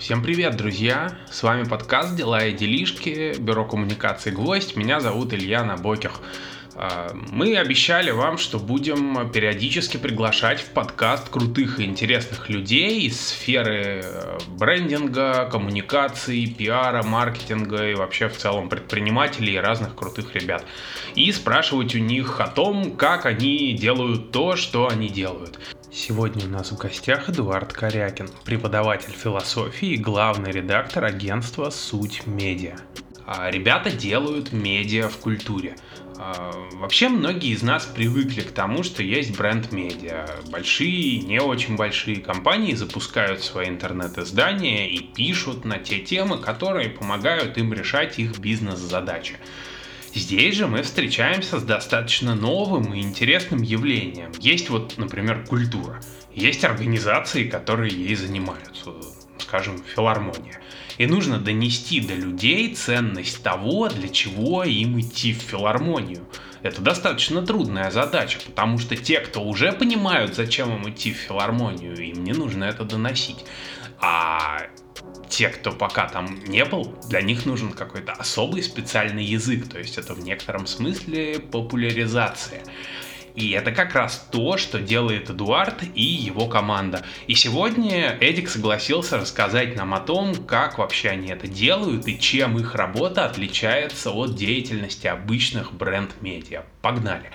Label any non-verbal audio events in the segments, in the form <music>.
Всем привет, друзья! С вами подкаст «Дела и делишки», бюро коммуникации «Гвоздь». Меня зовут Илья Набоких. А, мы обещали вам, что будем периодически приглашать в подкаст крутых и интересных людей из сферы э, брендинга, коммуникации, пиара, маркетинга и вообще в целом предпринимателей и разных крутых ребят. И спрашивать у них о том, как они делают то, что они делают. Сегодня у нас в гостях Эдуард Корякин, преподаватель философии и главный редактор агентства «Суть Медиа». А ребята делают медиа в культуре. А, вообще многие из нас привыкли к тому, что есть бренд-медиа. Большие, не очень большие компании запускают свои интернет-издания и пишут на те темы, которые помогают им решать их бизнес-задачи. Здесь же мы встречаемся с достаточно новым и интересным явлением. Есть вот, например, культура. Есть организации, которые ей занимаются, скажем, филармония. И нужно донести до людей ценность того, для чего им идти в филармонию. Это достаточно трудная задача, потому что те, кто уже понимают, зачем им идти в филармонию, им не нужно это доносить. А те, кто пока там не был, для них нужен какой-то особый специальный язык, то есть это в некотором смысле популяризация. И это как раз то, что делает Эдуард и его команда. И сегодня Эдик согласился рассказать нам о том, как вообще они это делают и чем их работа отличается от деятельности обычных бренд-медиа. Погнали!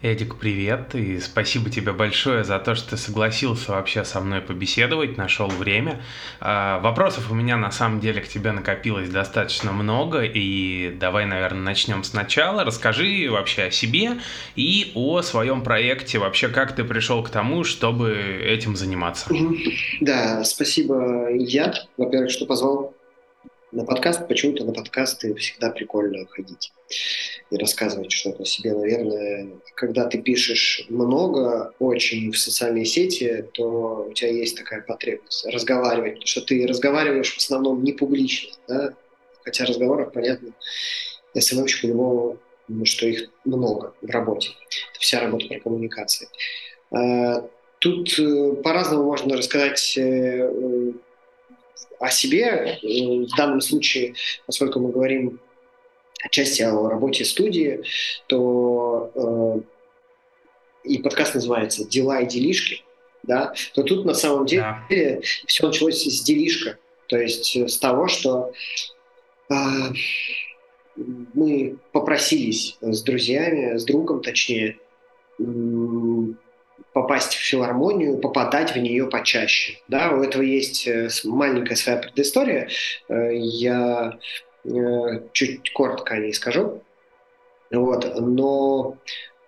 Эдик, привет, и спасибо тебе большое за то, что ты согласился вообще со мной побеседовать, нашел время. А, вопросов у меня на самом деле к тебе накопилось достаточно много, и давай, наверное, начнем сначала. Расскажи вообще о себе и о своем проекте, вообще как ты пришел к тому, чтобы этим заниматься. Да, спасибо, я, во-первых, что позвал на подкаст, почему-то на подкасты всегда прикольно ходить и рассказывать что-то себе. Наверное, когда ты пишешь много очень в социальные сети, то у тебя есть такая потребность разговаривать, потому что ты разговариваешь в основном не публично, да? хотя разговоров, понятно, СММщику любого, что их много в работе. Это вся работа про коммуникации. А, тут э, по-разному можно рассказать э, о себе. В данном случае, поскольку мы говорим отчасти о работе студии, то э, и подкаст называется «Дела и делишки», да, то тут на самом деле да. все началось с делишка, то есть с того, что э, мы попросились с друзьями, с другом точнее, попасть в филармонию, попадать в нее почаще. Да, у этого есть э, маленькая своя предыстория. Э, я э, чуть коротко о ней скажу. Вот, но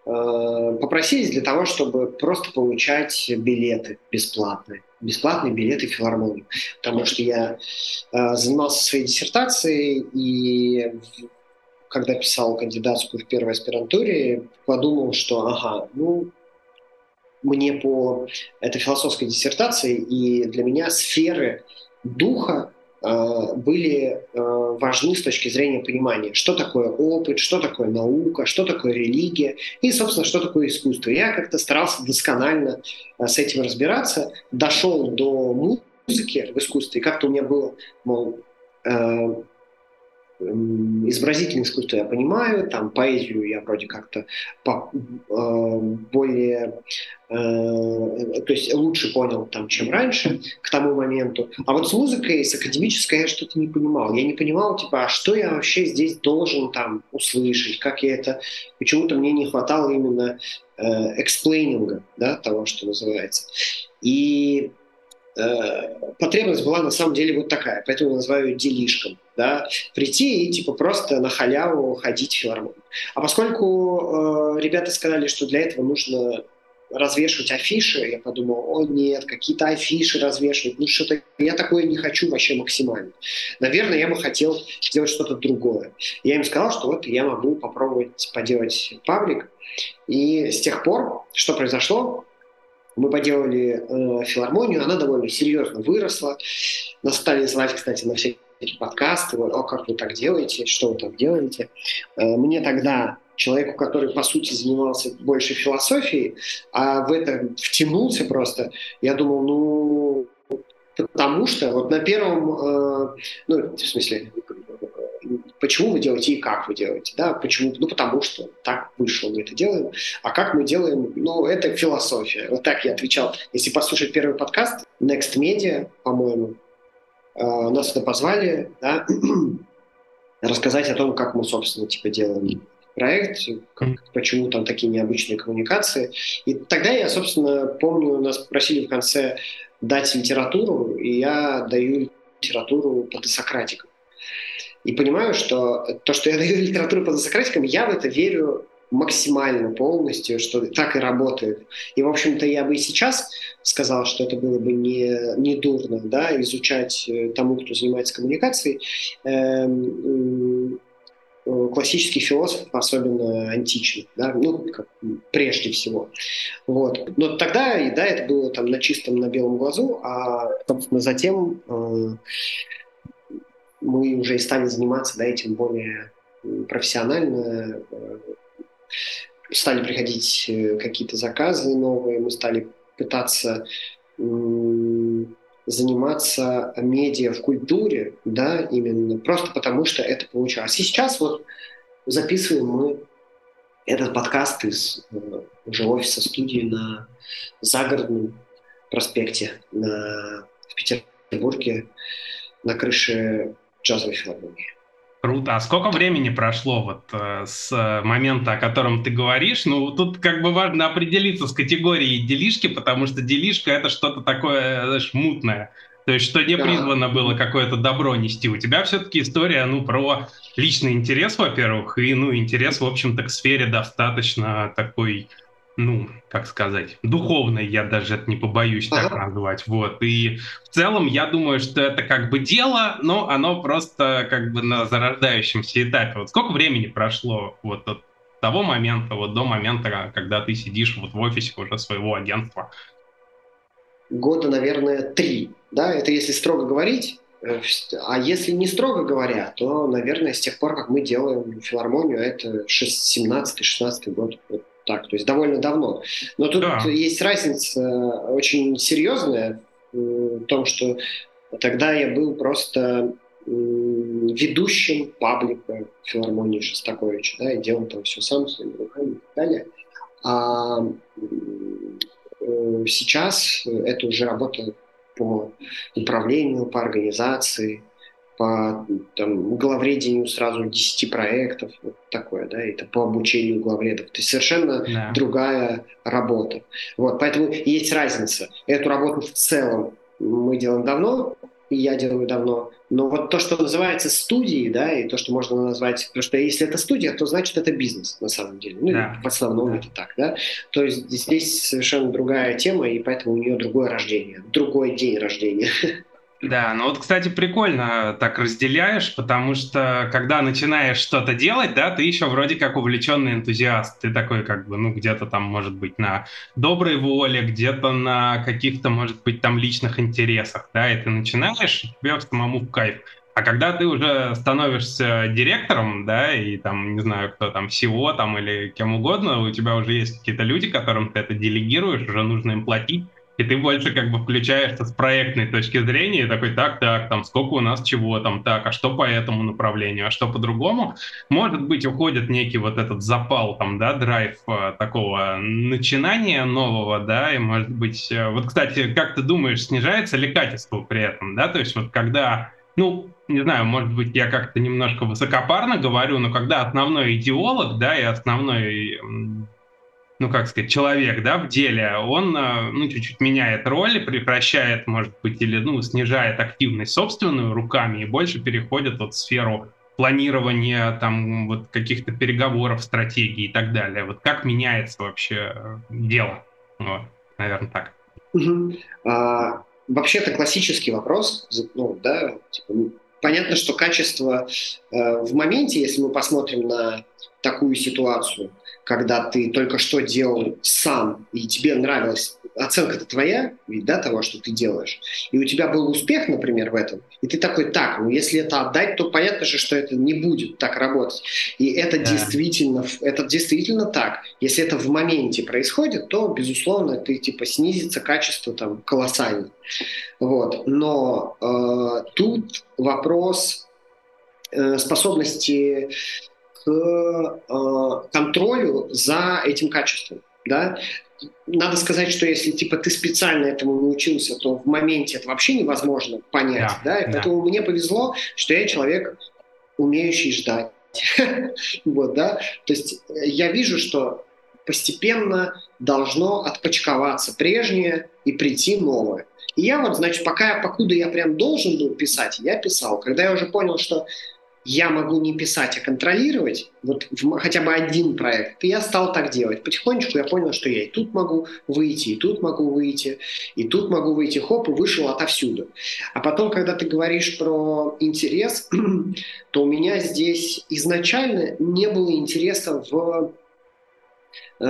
попросились для того, чтобы просто получать билеты бесплатные, бесплатные билеты в филармонию, потому что я занимался своей диссертацией и когда писал кандидатскую в первой аспирантуре, подумал, что ага, ну мне по этой философской диссертации, и для меня сферы духа э, были э, важны с точки зрения понимания, что такое опыт, что такое наука, что такое религия и, собственно, что такое искусство. Я как-то старался досконально э, с этим разбираться, дошел до музыки в искусстве, и как-то у меня было, мол, изобразительное искусство я понимаю, там поэзию я вроде как-то по, э, более, э, то есть лучше понял там, чем раньше к тому моменту. А вот с музыкой, с академической я что-то не понимал. Я не понимал, типа, а что я вообще здесь должен там услышать, как я это... Почему-то мне не хватало именно э, эксплейнинга, да, того, что называется. И Э, потребность была на самом деле вот такая, поэтому я называю ее делишком. Да, прийти и типа просто на халяву ходить в филармонию. А поскольку э, ребята сказали, что для этого нужно развешивать афиши, я подумал, о нет, какие-то афиши развешивать, ну что-то, я такое не хочу вообще максимально. Наверное, я бы хотел сделать что-то другое. Я им сказал, что вот я могу попробовать поделать паблик. И с тех пор, что произошло, мы поделали э, филармонию, она довольно серьезно выросла. Нас стали звать, кстати, на всякие эти подкасты, вот, о, как вы так делаете, что вы так делаете. Э, мне тогда человеку, который, по сути, занимался больше философией, а в это втянулся просто, я думал, ну, потому что вот на первом, э, ну, в смысле, почему вы делаете и как вы делаете, да, почему, ну, потому что так вышло, мы это делаем, а как мы делаем, ну, это философия, вот так я отвечал. Если послушать первый подкаст, Next Media, по-моему, нас это позвали, да, <clears throat> рассказать о том, как мы, собственно, типа делаем проект, как, почему там такие необычные коммуникации. И тогда я, собственно, помню, нас просили в конце дать литературу, и я даю литературу по досократикам. И понимаю, что то, что я <laughs> даю литературу по досократикам, я в это верю максимально полностью, что так и работает. И, в общем-то, я бы и сейчас сказал, что это было бы не, не дурно, да, изучать э, тому, кто занимается коммуникацией, эм, Э, классический философ, особенно античный, да, ну, как, прежде всего. Вот. Но тогда, да, это было там на чистом, на белом глазу, а, собственно, затем э, мы уже и стали заниматься, да, этим более профессионально, э, стали приходить э, какие-то заказы новые, мы стали пытаться заниматься медиа в культуре, да, именно просто потому, что это получалось. И сейчас вот записываем мы этот подкаст из э, уже офиса студии на загородном проспекте на, в Петербурге на крыше джазовой филармонии. Круто. А сколько времени прошло вот э, с момента, о котором ты говоришь? Ну, тут как бы важно определиться с категорией делишки, потому что делишка — это что-то такое, знаешь, мутное. То есть, что не да. призвано было какое-то добро нести. У тебя все-таки история, ну, про личный интерес, во-первых, и, ну, интерес, в общем-то, к сфере достаточно такой ну, как сказать, духовной, я даже это не побоюсь так назвать, вот, и в целом я думаю, что это как бы дело, но оно просто как бы на зарождающемся этапе. Вот сколько времени прошло вот от того момента, вот до момента, когда ты сидишь вот в офисе уже своего агентства? Года, наверное, три, да, это если строго говорить, э, а если не строго говоря, то, наверное, с тех пор, как мы делаем филармонию, это 17-16 год так, то есть довольно давно. Но тут да. есть разница э, очень серьезная в том, что тогда я был просто ведущим паблика филармонии Шостаковича, да, и делал там все сам своими руками и так далее. А э, сейчас это уже работа по управлению, по организации, по там, главредению сразу 10 проектов, вот такое, да, это по обучению главредов. То есть совершенно да. другая работа. Вот, поэтому есть разница. Эту работу в целом мы делаем давно, и я делаю давно. Но вот то, что называется студией, да, и то, что можно назвать, потому что если это студия, то значит это бизнес на самом деле. Ну, да. в основном да. это так, да. То есть здесь совершенно другая тема, и поэтому у нее другое рождение, другой день рождения. <laughs> Да, ну вот, кстати, прикольно так разделяешь, потому что когда начинаешь что-то делать, да, ты еще вроде как увлеченный энтузиаст. Ты такой как бы, ну, где-то там, может быть, на доброй воле, где-то на каких-то, может быть, там личных интересах, да, и ты начинаешь, и тебе самому в кайф. А когда ты уже становишься директором, да, и там, не знаю, кто там, SEO там или кем угодно, у тебя уже есть какие-то люди, которым ты это делегируешь, уже нужно им платить, и ты больше как бы включаешься с проектной точки зрения, и такой, так, так, там, сколько у нас чего там, так, а что по этому направлению, а что по-другому. Может быть, уходит некий вот этот запал, там, да, драйв э, такого начинания нового, да, и может быть, э, вот, кстати, как ты думаешь, снижается ли качество при этом, да, то есть вот когда ну, не знаю, может быть, я как-то немножко высокопарно говорю, но когда основной идеолог, да, и основной ну, как сказать, человек, да, в деле, он, э, ну, чуть-чуть меняет роль, прекращает, может быть, или, ну, снижает активность собственную руками и больше переходит вот в сферу планирования, там, вот каких-то переговоров, стратегий и так далее. Вот как меняется вообще э, дело? Вот, наверное, так. Угу. А, вообще это классический вопрос, ну, да, типа, понятно, что качество э, в моменте, если мы посмотрим на такую ситуацию, когда ты только что делал сам, и тебе нравилось оценка это твоя, да, того, что ты делаешь, и у тебя был успех, например, в этом, и ты такой, так, ну если это отдать, то понятно же, что это не будет так работать. И это да. действительно, это действительно так. Если это в моменте происходит, то, безусловно, ты типа снизится качество там колоссально. Вот. Но э, тут вопрос э, способности к э, контролю за этим качеством. Да? Надо сказать, что если типа ты специально этому научился, то в моменте это вообще невозможно понять. Да, да? И поэтому мне повезло, что я человек, умеющий ждать. <laughs> вот, да? То есть э, я вижу, что постепенно должно отпочковаться прежнее и прийти новое. И я вот, значит, пока, покуда я прям должен был писать, я писал. Когда я уже понял, что я могу не писать, а контролировать, вот в, хотя бы один проект, и я стал так делать. Потихонечку я понял, что я и тут могу выйти, и тут могу выйти, и тут могу выйти, хоп, и вышел отовсюду. А потом, когда ты говоришь про интерес, <clears throat> то у меня здесь изначально не было интереса в э,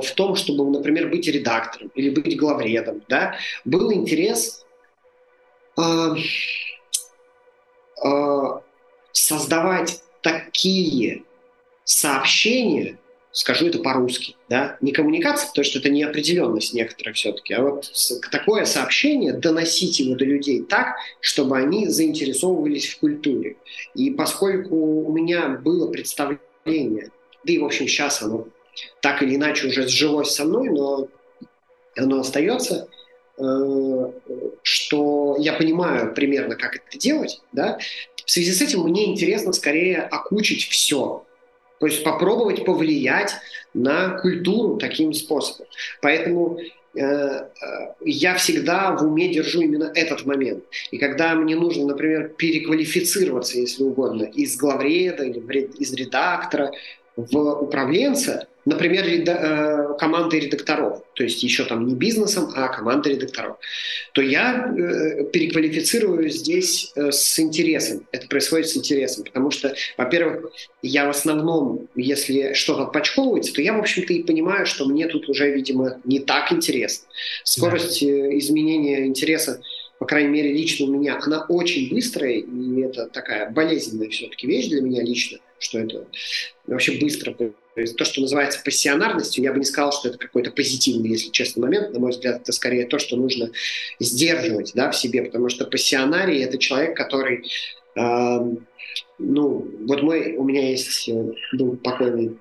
в том, чтобы, например, быть редактором или быть главредом, да, был интерес э, э, создавать такие сообщения, скажу это по-русски, да, не коммуникация, потому что это неопределенность некоторая все-таки, а вот такое сообщение, доносить его до людей так, чтобы они заинтересовывались в культуре. И поскольку у меня было представление, да и, в общем, сейчас оно так или иначе уже сжилось со мной, но оно остается, э, что я понимаю примерно, как это делать, да, в связи с этим мне интересно скорее окучить все. То есть попробовать повлиять на культуру таким способом. Поэтому э, э, я всегда в уме держу именно этот момент. И когда мне нужно, например, переквалифицироваться, если угодно, из главреда или из редактора в управленца, например, э, командой редакторов, то есть еще там не бизнесом, а командой редакторов, то я э, переквалифицирую здесь э, с интересом. Это происходит с интересом, потому что, во-первых, я в основном, если что-то отпочковывается, то я, в общем-то, и понимаю, что мне тут уже, видимо, не так интересно. Скорость да. изменения интереса по крайней мере, лично у меня, она очень быстрая, и это такая болезненная все-таки вещь для меня лично, что это вообще быстро. То есть то, что называется пассионарностью, я бы не сказал, что это какой-то позитивный, если честный момент. На мой взгляд, это скорее то, что нужно сдерживать да, в себе, потому что пассионарий – это человек, который э, ну, вот мой, у меня есть, э, был покойный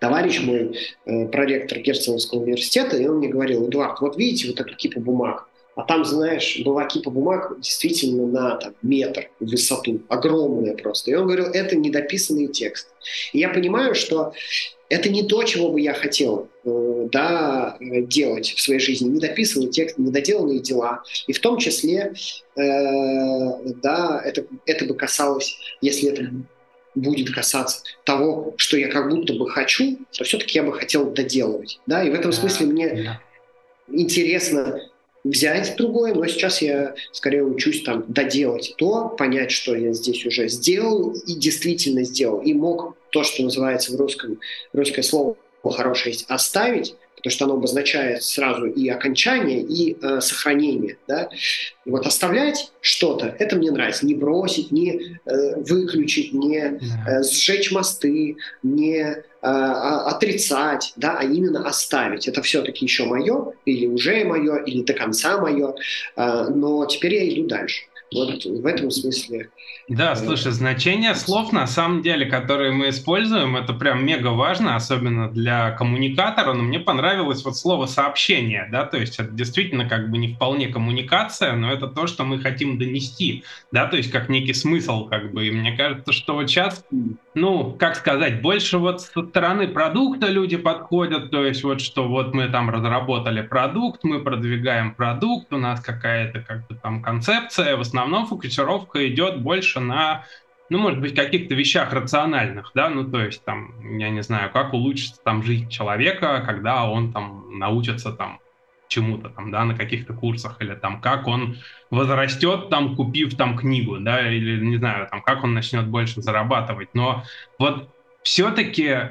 товарищ мой, э, проректор Герценовского университета, и он мне говорил, Эдуард, вот видите вот эту кипу бумаг, а там, знаешь, была кипа бумаг действительно на там, метр в высоту, огромная просто. И он говорил, это недописанный текст. И я понимаю, что это не то, чего бы я хотел э, да, делать в своей жизни. Недописанный текст, недоделанные дела. И в том числе, э, да, это, это бы касалось, если это будет касаться того, что я как будто бы хочу, то все-таки я бы хотел доделывать. Да? И в этом смысле мне интересно взять другое, но сейчас я скорее учусь там доделать то, понять, что я здесь уже сделал и действительно сделал, и мог то, что называется в русском, русское слово хорошее есть, оставить, потому что оно обозначает сразу и окончание, и э, сохранение. Да? И вот оставлять что-то, это мне нравится. Не бросить, не э, выключить, не э, сжечь мосты, не отрицать, да, а именно оставить. Это все-таки еще мое, или уже мое, или до конца мое, э, но теперь я иду дальше. Вот в этом смысле. Да, слушай, значение слов на самом деле, которые мы используем, это прям мега важно, особенно для коммуникатора. Но мне понравилось вот слово сообщение, да, то есть это действительно как бы не вполне коммуникация, но это то, что мы хотим донести, да, то есть как некий смысл, как бы. И мне кажется, что вот сейчас, ну, как сказать, больше вот со стороны продукта люди подходят, то есть вот что вот мы там разработали продукт, мы продвигаем продукт, у нас какая-то как бы там концепция, в основном основном фокусировка идет больше на, ну, может быть, каких-то вещах рациональных, да, ну, то есть, там, я не знаю, как улучшится там жизнь человека, когда он там научится там чему-то там, да, на каких-то курсах, или там, как он возрастет, там, купив там книгу, да, или, не знаю, там, как он начнет больше зарабатывать, но вот все-таки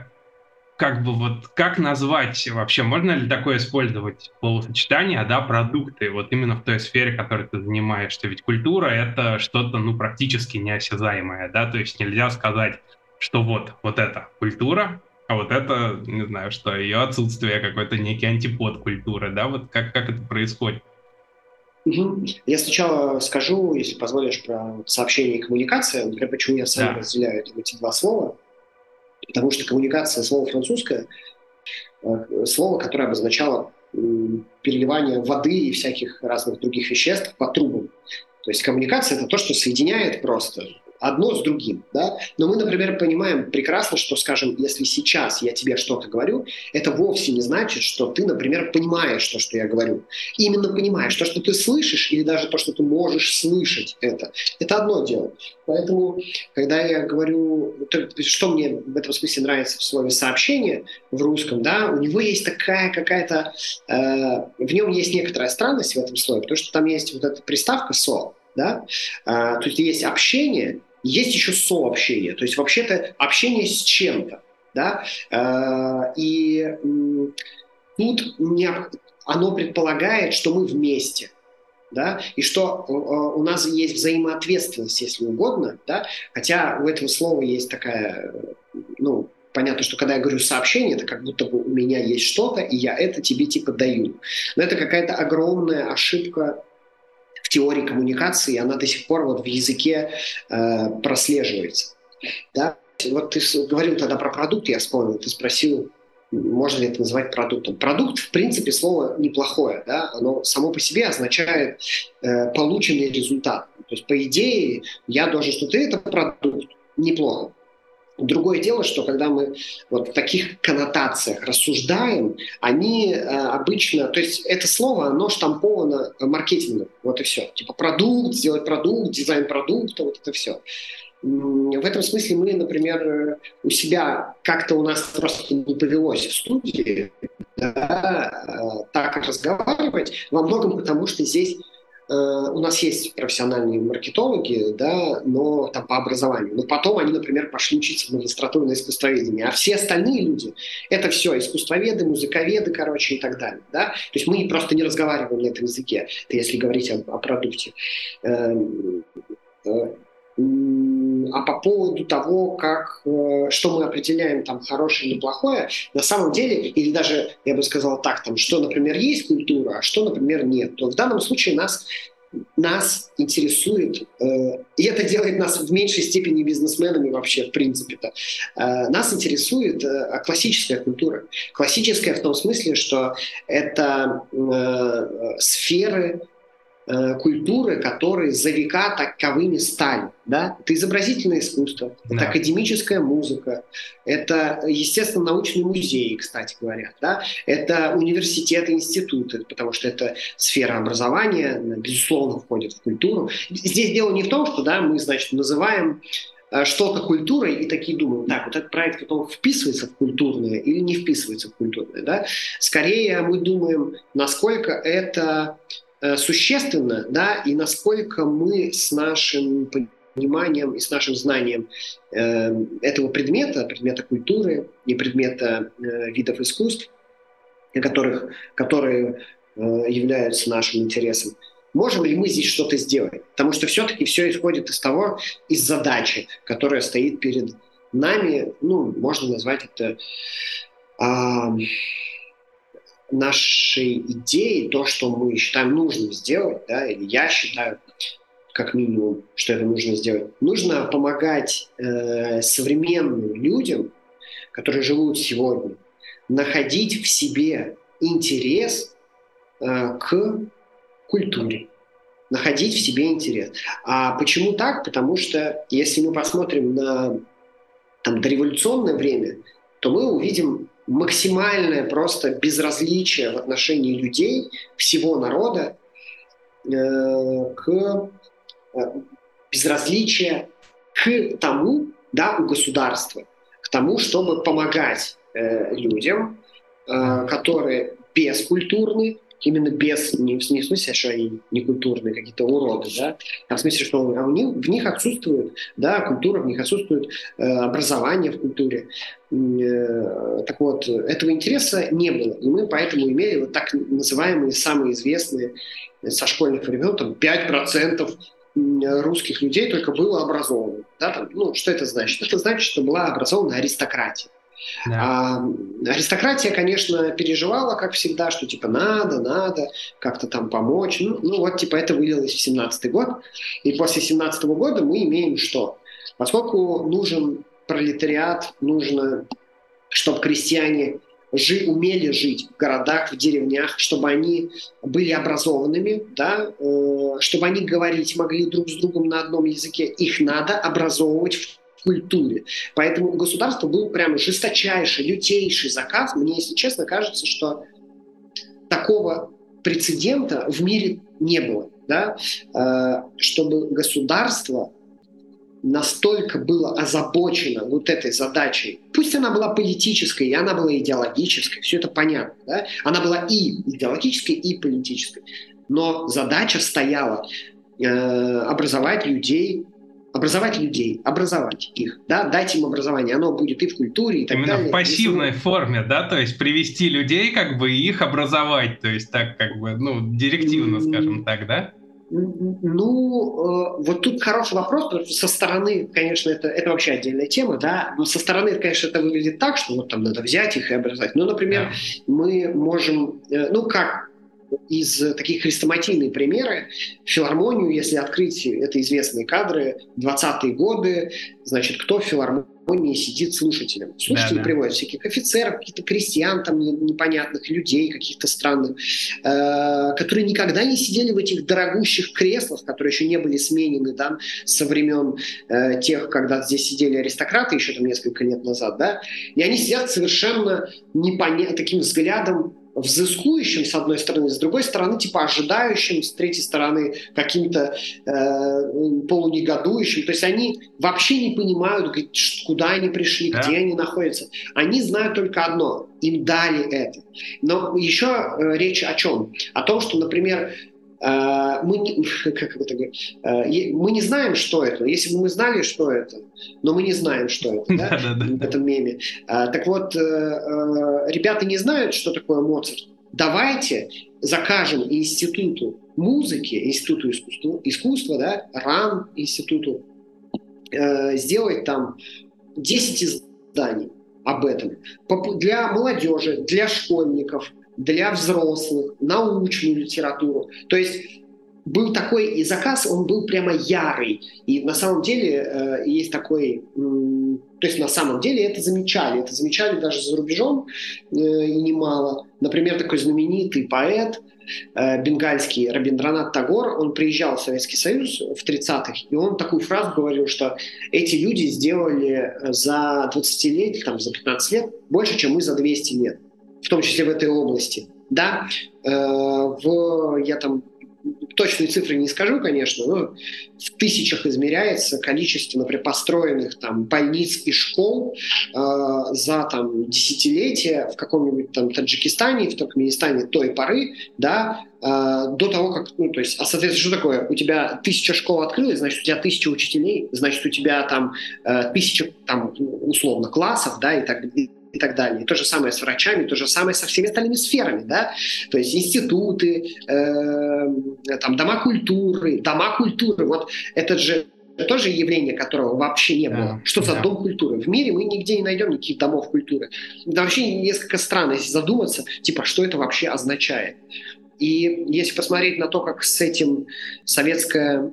как бы вот как назвать вообще, можно ли такое использовать словосочетание, да, продукты, вот именно в той сфере, которой ты занимаешься, ведь культура это что-то, ну, практически неосязаемое, да, то есть нельзя сказать, что вот, вот это культура, а вот это, не знаю, что ее отсутствие какой-то некий антипод культуры, да, вот как, как это происходит? Угу. Я сначала скажу, если позволишь, про сообщение и коммуникация, например, почему я сам да. разделяю эти два слова. Потому что коммуникация, слово французское, э, слово, которое обозначало переливание воды и всяких разных других веществ по трубам. То есть коммуникация – это то, что соединяет просто одно с другим, да. Но мы, например, понимаем прекрасно, что, скажем, если сейчас я тебе что-то говорю, это вовсе не значит, что ты, например, понимаешь то, что я говорю. Именно понимаешь то, что ты слышишь, или даже то, что ты можешь слышать это. Это одно дело. Поэтому, когда я говорю, что мне в этом смысле нравится в слове сообщение в русском, да, у него есть такая какая-то, э, в нем есть некоторая странность в этом слове, потому что там есть вот эта приставка со, да, а, то есть есть общение, есть еще сообщение, то есть вообще-то общение с чем-то, да, э, и тут оно предполагает, что мы вместе, да, и что э, у нас есть взаимоответственность, если угодно, да, хотя у этого слова есть такая, ну, понятно, что когда я говорю сообщение, это как будто бы у меня есть что-то, и я это тебе типа даю. Но это какая-то огромная ошибка теории коммуникации, она до сих пор вот в языке э, прослеживается. Да? Вот ты говорил тогда про продукт, я вспомнил, ты спросил, можно ли это называть продуктом. Продукт, в принципе, слово неплохое, да? оно само по себе означает э, полученный результат. То есть, по идее, я должен, что ты это продукт, неплохо. Другое дело, что когда мы вот в таких коннотациях рассуждаем, они э, обычно, то есть это слово, оно штамповано маркетингом, вот и все. Типа продукт, сделать продукт, дизайн продукта, вот это все. В этом смысле мы, например, у себя как-то у нас просто не повелось в студии да, э, так разговаривать, во многом потому, что здесь у нас есть профессиональные маркетологи, да, но там по образованию. Но потом они, например, пошли учиться в магистратуру на искусствоведение. А все остальные люди – это все искусствоведы, музыковеды, короче, и так далее. Да? То есть мы просто не разговариваем на этом языке, если говорить о, о продукте. А по поводу того, как, э, что мы определяем там хорошее или плохое, на самом деле, или даже, я бы сказал так, там, что, например, есть культура, а что, например, нет, то в данном случае нас нас интересует, э, и это делает нас в меньшей степени бизнесменами вообще, в принципе-то, э, нас интересует классическая культура. Классическая в том смысле, что это сферы Э, культуры, которые за века таковыми стали. Да? Это изобразительное искусство, да. это академическая музыка, это, естественно, научные музеи, кстати говоря, да? это университеты, институты, потому что это сфера образования, безусловно, входит в культуру. Здесь дело не в том, что да, мы, значит, называем э, что-то культурой и такие думаем, так, вот этот проект потом вписывается в культурное или не вписывается в культурное. Да? Скорее мы думаем, насколько это существенно, да, и насколько мы с нашим пониманием и с нашим знанием э, этого предмета, предмета культуры и предмета э, видов искусств, которых, которые э, являются нашим интересом, можем ли мы здесь что-то сделать? Потому что все-таки все исходит из того, из задачи, которая стоит перед нами, ну, можно назвать это э, нашей идеи, то, что мы считаем нужным сделать, да, или я считаю, как минимум, что это нужно сделать, нужно помогать э, современным людям, которые живут сегодня, находить в себе интерес э, к культуре, находить в себе интерес. А почему так? Потому что если мы посмотрим на там, дореволюционное время, то мы увидим максимальное просто безразличие в отношении людей, всего народа, э, к э, безразличие к тому, да, у государства, к тому, чтобы помогать э, людям, э, которые бескультурны, именно без, не, не в смысле, что они не культурные какие-то уроды, да, а в смысле, что а у них, в них отсутствует, да, культура, в них отсутствует э, образование в культуре. Э, так вот, этого интереса не было, и мы поэтому имели вот так называемые самые известные со школьных времен, там 5% русских людей только было образовано. Да, там, ну, что это значит? Это значит, что была образована аристократия. Да. А, аристократия, конечно, переживала, как всегда, что типа надо, надо как-то там помочь. Ну, ну вот типа это вылилось в 17 год. И после 17 года мы имеем что? Поскольку нужен пролетариат, нужно, чтобы крестьяне жи, умели жить в городах, в деревнях, чтобы они были образованными, да, э, чтобы они говорить могли друг с другом на одном языке. Их надо образовывать в культуре. Поэтому у государства был прямо жесточайший, лютейший заказ. Мне, если честно, кажется, что такого прецедента в мире не было, да, э, чтобы государство настолько было озабочено вот этой задачей, пусть она была политической, и она была идеологической, все это понятно, да? она была и идеологической, и политической, но задача стояла э, образовать людей образовать людей, образовать их, да, дать им образование, оно будет и в культуре, и так Именно далее. в пассивной Если... форме, да, то есть привести людей, как бы, и их образовать, то есть так, как бы, ну, директивно, скажем так, да? Ну, э, вот тут хороший вопрос, потому что со стороны, конечно, это, это вообще отдельная тема, да, но со стороны, конечно, это выглядит так, что вот там надо взять их и образовать. Ну, например, да. мы можем, э, ну, как из таких хрестоматийные примеры. Филармонию, если открыть, это известные кадры, 20-е годы, значит, кто в филармонии сидит слушателем. Слушатели да, да. приводят всяких офицеров, каких-то крестьян, там непонятных людей каких-то странных, э, которые никогда не сидели в этих дорогущих креслах, которые еще не были сменены да, со времен э, тех, когда здесь сидели аристократы еще там несколько лет назад, да, и они сидят совершенно непоня- таким взглядом взыскующим, с одной стороны, с другой стороны, типа ожидающим, с третьей стороны, каким-то э, полунегодующим. То есть они вообще не понимают, куда они пришли, да. где они находятся. Они знают только одно – им дали это. Но еще э, речь о чем? О том, что, например, мы не, <laughs> как это э, мы не знаем, что это. Если бы мы знали, что это, но мы не знаем, что это, <laughs> да, в этом меме. А, так вот, э, э, ребята не знают, что такое Моцарт. Давайте закажем институту музыки, институту искусства, искусства да, РАН институту, э, сделать там 10 изданий об этом. Для молодежи, для школьников, для взрослых, научную литературу. То есть был такой и заказ, он был прямо ярый. И на самом деле э, есть такой, э, то есть на самом деле это замечали, это замечали даже за рубежом э, немало. Например, такой знаменитый поэт э, бенгальский Рабиндранат Тагор, он приезжал в Советский Союз в 30-х, и он такую фразу говорил, что эти люди сделали за 20 лет, там, за 15 лет больше, чем мы за 200 лет, в том числе в этой области. Да, э, в, я там точные цифры не скажу, конечно, но в тысячах измеряется количество, например, построенных там больниц и школ э, за там десятилетия в каком-нибудь там Таджикистане, в Туркменистане той поры, да, э, до того, как, ну, то есть, а, соответственно, что такое? У тебя тысяча школ открылась, значит, у тебя тысяча учителей, значит, у тебя там э, тысяча, там, условно, классов, да, и так далее и так далее. И то же самое с врачами, то же самое со всеми остальными сферами, да, то есть институты, э, там дома культуры, дома культуры, вот это же тоже явление, которого вообще не было. Да, Что за да. дом культуры? В мире мы нигде не найдем никаких домов культуры. Это вообще несколько странно, если задуматься, типа, что это вообще означает. И если посмотреть на то, как с этим советская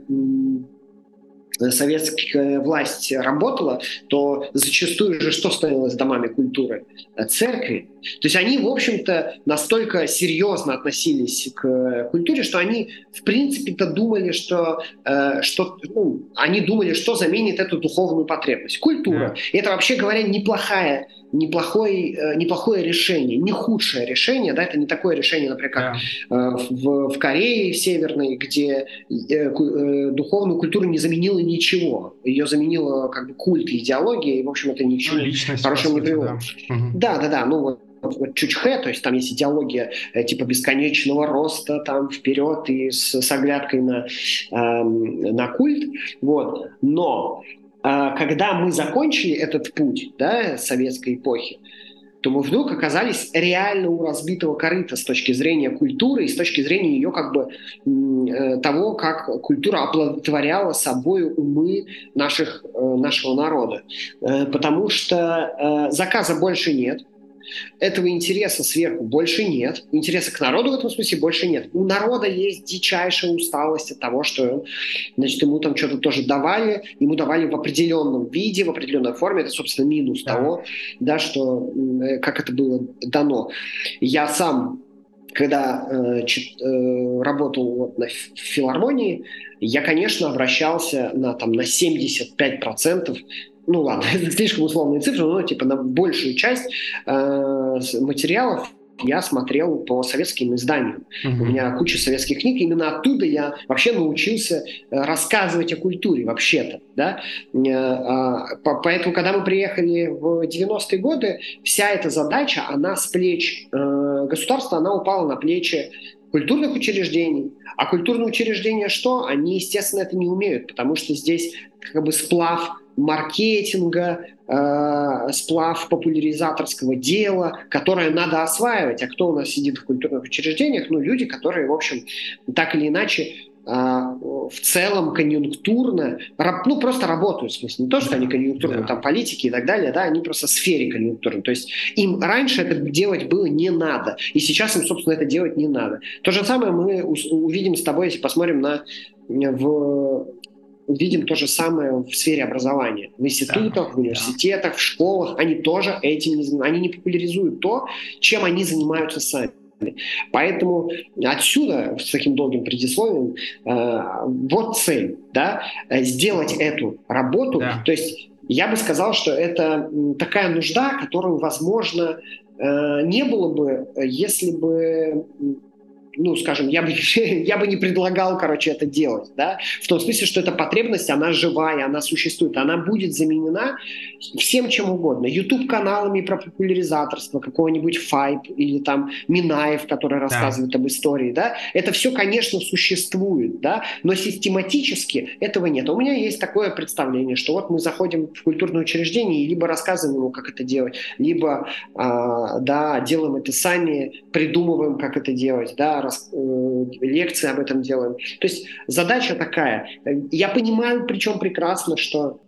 советская власть работала, то зачастую же что становилось домами культуры? Э, церкви. То есть они, в общем-то, настолько серьезно относились к культуре, что они, в принципе-то, думали, что, э, что ну, они думали, что заменит эту духовную потребность. Культура. Yeah. И это, вообще говоря, неплохая неплохое, э, неплохое решение, не худшее решение, да, это не такое решение, например, как yeah. Э, в, в Корее в Северной, где э, духовную культуру не заменила ничего, ее заменила как бы культ и идеология, и, в общем, это ничего ну, хорошего не привело. Да. да, да, да, ну вот чучхе, то есть там есть идеология э, типа бесконечного роста там вперед и с, с оглядкой на, э, на культ, вот. Но э, когда мы закончили этот путь, да, советской эпохи, то мы вдруг оказались реально у разбитого корыта с точки зрения культуры и с точки зрения ее как бы э, того, как культура оплодотворяла собой умы наших, э, нашего народа. Э, потому что заказа больше нет, этого интереса сверху больше нет. Интереса к народу в этом смысле больше нет. У народа есть дичайшая усталость от того, что значит, ему там что-то тоже давали, ему давали в определенном виде, в определенной форме. Это, собственно, минус да. того, да, что, э, как это было дано. Я сам когда э, чит, э, работал вот на филармонии, я, конечно, обращался на, там, на 75% ну ладно, <laughs> это слишком условные цифры, но типа на большую часть э, материалов я смотрел по советским изданиям. Uh-huh. У меня куча советских книг, именно оттуда я вообще научился э, рассказывать о культуре вообще-то. Да? Э, а, поэтому, когда мы приехали в 90-е годы, вся эта задача, она с плеч э, государства, она упала на плечи культурных учреждений. А культурные учреждения что? Они, естественно, это не умеют, потому что здесь как бы сплав маркетинга, э, сплав популяризаторского дела, которое надо осваивать. А кто у нас сидит в культурных учреждениях? Ну, люди, которые, в общем, так или иначе э, в целом конъюнктурно, ну, просто работают, в смысле, не то, что они конъюнктурно, да. там, политики и так далее, да, они просто в сфере конъюнктурной. То есть им раньше это делать было не надо, и сейчас им, собственно, это делать не надо. То же самое мы увидим с тобой, если посмотрим на в видим то же самое в сфере образования. В институтах, да, в университетах, да. в школах. Они тоже этим не. Они не популяризуют то, чем они занимаются сами. Поэтому отсюда, с таким долгим предисловием, э, вот цель, да, сделать эту работу. Да. То есть я бы сказал, что это такая нужда, которую, возможно, э, не было бы, если бы ну, скажем, я бы, <laughs> я бы не предлагал, короче, это делать, да, в том смысле, что эта потребность, она живая, она существует, она будет заменена всем чем угодно, YouTube-каналами про популяризаторство, какого-нибудь Файп или там Минаев, который рассказывает да. об истории, да, это все, конечно, существует, да, но систематически этого нет. У меня есть такое представление, что вот мы заходим в культурное учреждение и либо рассказываем ему, как это делать, либо, э, да, делаем это сами, придумываем, как это делать, да, рас, э, лекции об этом делаем. То есть задача такая. Я понимаю, причем прекрасно, что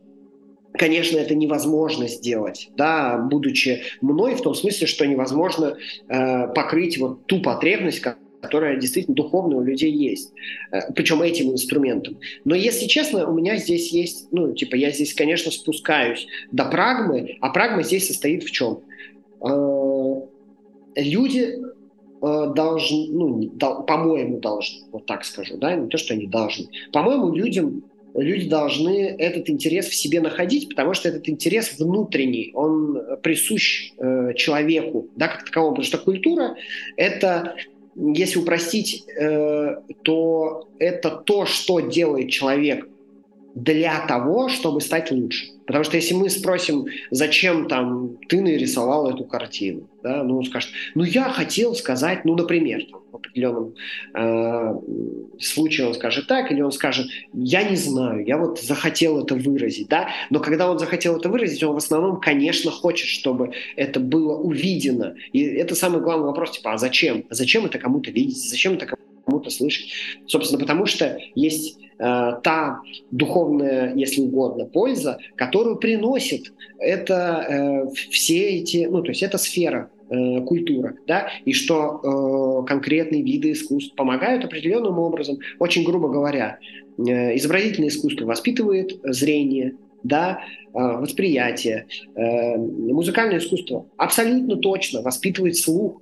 Конечно, это невозможно сделать, да, будучи мной, в том смысле, что невозможно э, покрыть вот ту потребность, которая действительно духовная у людей есть, э, причем этим инструментом. Но если честно, у меня здесь есть, ну, типа, я здесь, конечно, спускаюсь до прагмы, а прагма здесь состоит в чем? Э, люди Э, должны, ну, по-моему, должны, вот так скажу, да, не то, что они должны. По-моему, людям люди должны этот интерес в себе находить, потому что этот интерес внутренний, он присущ э, человеку, да, как таковому, потому что культура — это, если упростить, э, то это то, что делает человек для того, чтобы стать лучше. Потому что если мы спросим, зачем там ты нарисовал эту картину, да, ну он скажет, ну я хотел сказать, ну, например, там, в определенном э, случае он скажет так, или он скажет, я не знаю, я вот захотел это выразить, да, но когда он захотел это выразить, он в основном, конечно, хочет, чтобы это было увидено. И это самый главный вопрос, типа, а зачем? А зачем это кому-то видеть? Зачем это кому-то слышать? Собственно, потому что есть Э, та духовная, если угодно, польза, которую приносит это э, все эти, ну, то есть эта сфера э, культура, да, и что э, конкретные виды искусств помогают определенным образом, очень грубо говоря, э, изобразительное искусство воспитывает зрение, да, э, восприятие, э, музыкальное искусство абсолютно точно воспитывает слух,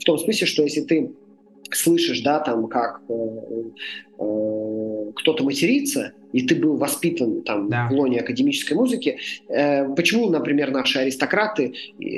в том смысле, что если ты слышишь, да, там, как э, э, кто-то матерится, и ты был воспитан там да. в лоне академической музыки, э, почему, например, наши аристократы,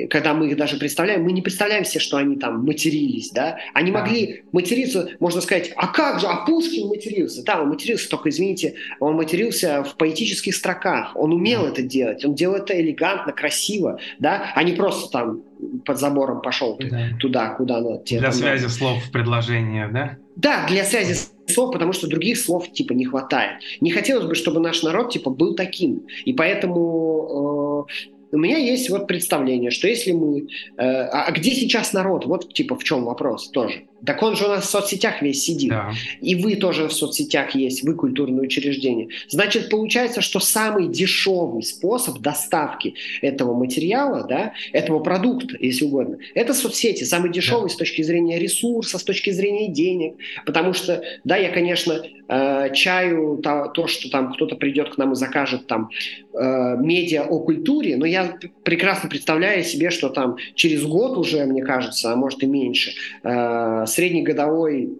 когда мы их даже представляем, мы не представляем себе, что они там матерились, да? Они да. могли материться, можно сказать, а как же, а Пушкин матерился? Да, он матерился, только, извините, он матерился в поэтических строках, он умел да. это делать, он делал это элегантно, красиво, да, а не просто там под забором пошел ты да. туда, куда надо. Для связи надо. слов в предложении, да? Да, для связи слов, потому что других слов типа не хватает. Не хотелось бы, чтобы наш народ типа был таким. И поэтому э, у меня есть вот представление, что если мы... Э, а, а где сейчас народ? Вот типа в чем вопрос тоже. Так он же у нас в соцсетях весь сидит. Да. И вы тоже в соцсетях есть, вы культурное учреждение. Значит, получается, что самый дешевый способ доставки этого материала, да, этого продукта, если угодно, это соцсети. Самый дешевый да. с точки зрения ресурса, с точки зрения денег. Потому что, да, я, конечно, э, чаю то, то, что там кто-то придет к нам и закажет там э, медиа о культуре, но я прекрасно представляю себе, что там через год уже, мне кажется, а может и меньше, э, среднегодовой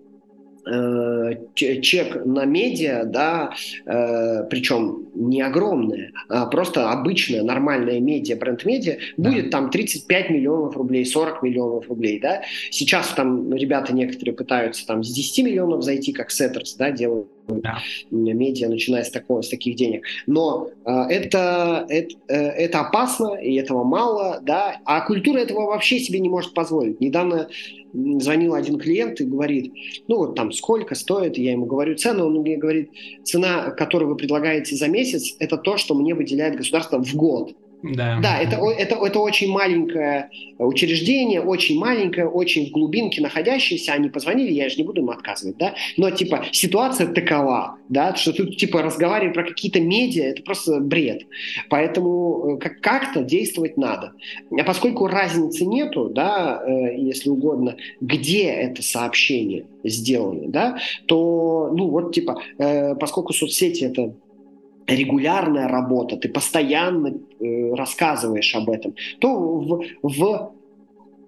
чек на медиа, да, э, причем не огромная, а просто обычная нормальная медиа, бренд-медиа, да. будет там 35 миллионов рублей, 40 миллионов рублей, да. Сейчас там ребята некоторые пытаются там с 10 миллионов зайти, как Setters, да, делают да. медиа, начиная с, такого, с таких денег. Но э, это, это, э, это опасно, и этого мало, да, а культура этого вообще себе не может позволить. Недавно звонил один клиент и говорит, ну вот там сколько стоит, я ему говорю цену, он мне говорит, цена, которую вы предлагаете за месяц, это то, что мне выделяет государство в год. Да, да это, это, это очень маленькое учреждение, очень маленькое, очень в глубинке находящееся. Они позвонили, я же не буду им отказывать, да. Но типа ситуация такова, да, что тут типа разговаривать про какие-то медиа, это просто бред. Поэтому э, как- как-то действовать надо. А поскольку разницы нету, да, э, если угодно, где это сообщение сделано, да, то, ну вот типа, э, поскольку соцсети это регулярная работа, ты постоянно э, рассказываешь об этом, то в, в,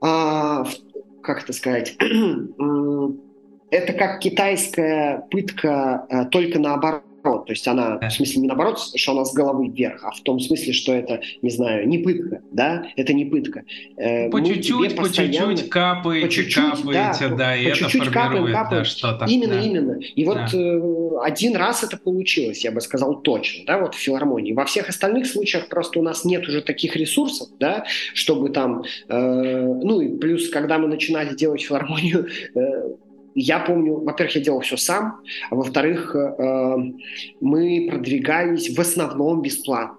а, в как это сказать, <clears throat> это как китайская пытка э, только наоборот наоборот. То есть она, в смысле, не наоборот, что она с головы вверх, а в том смысле, что это, не знаю, не пытка, да? Это не пытка. Э, по чуть-чуть, по чуть-чуть капаете, по чуть-чуть, капаете, да, да, и по чуть-чуть это капаем, капаем. Да, что-то. Именно, да. именно. И вот да. э, один раз это получилось, я бы сказал точно, да, вот в филармонии. Во всех остальных случаях просто у нас нет уже таких ресурсов, да, чтобы там, э, ну и плюс, когда мы начинали делать филармонию, <laughs> э, я помню, во-первых, я делал все сам, а во-вторых, э, мы продвигались в основном бесплатно.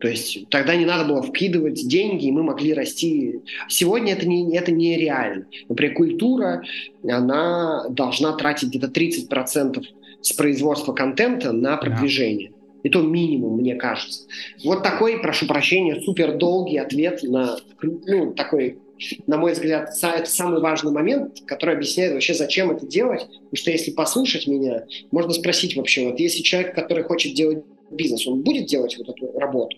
То есть тогда не надо было вкидывать деньги, и мы могли расти. Сегодня это, не, это нереально. Например, культура, она должна тратить где-то 30% с производства контента на продвижение. Да. И то минимум, мне кажется. Вот такой, прошу прощения, супер долгий ответ на ну, такой на мой взгляд, это самый важный момент, который объясняет вообще, зачем это делать. Потому что если послушать меня, можно спросить вообще, вот если человек, который хочет делать бизнес, он будет делать вот эту работу?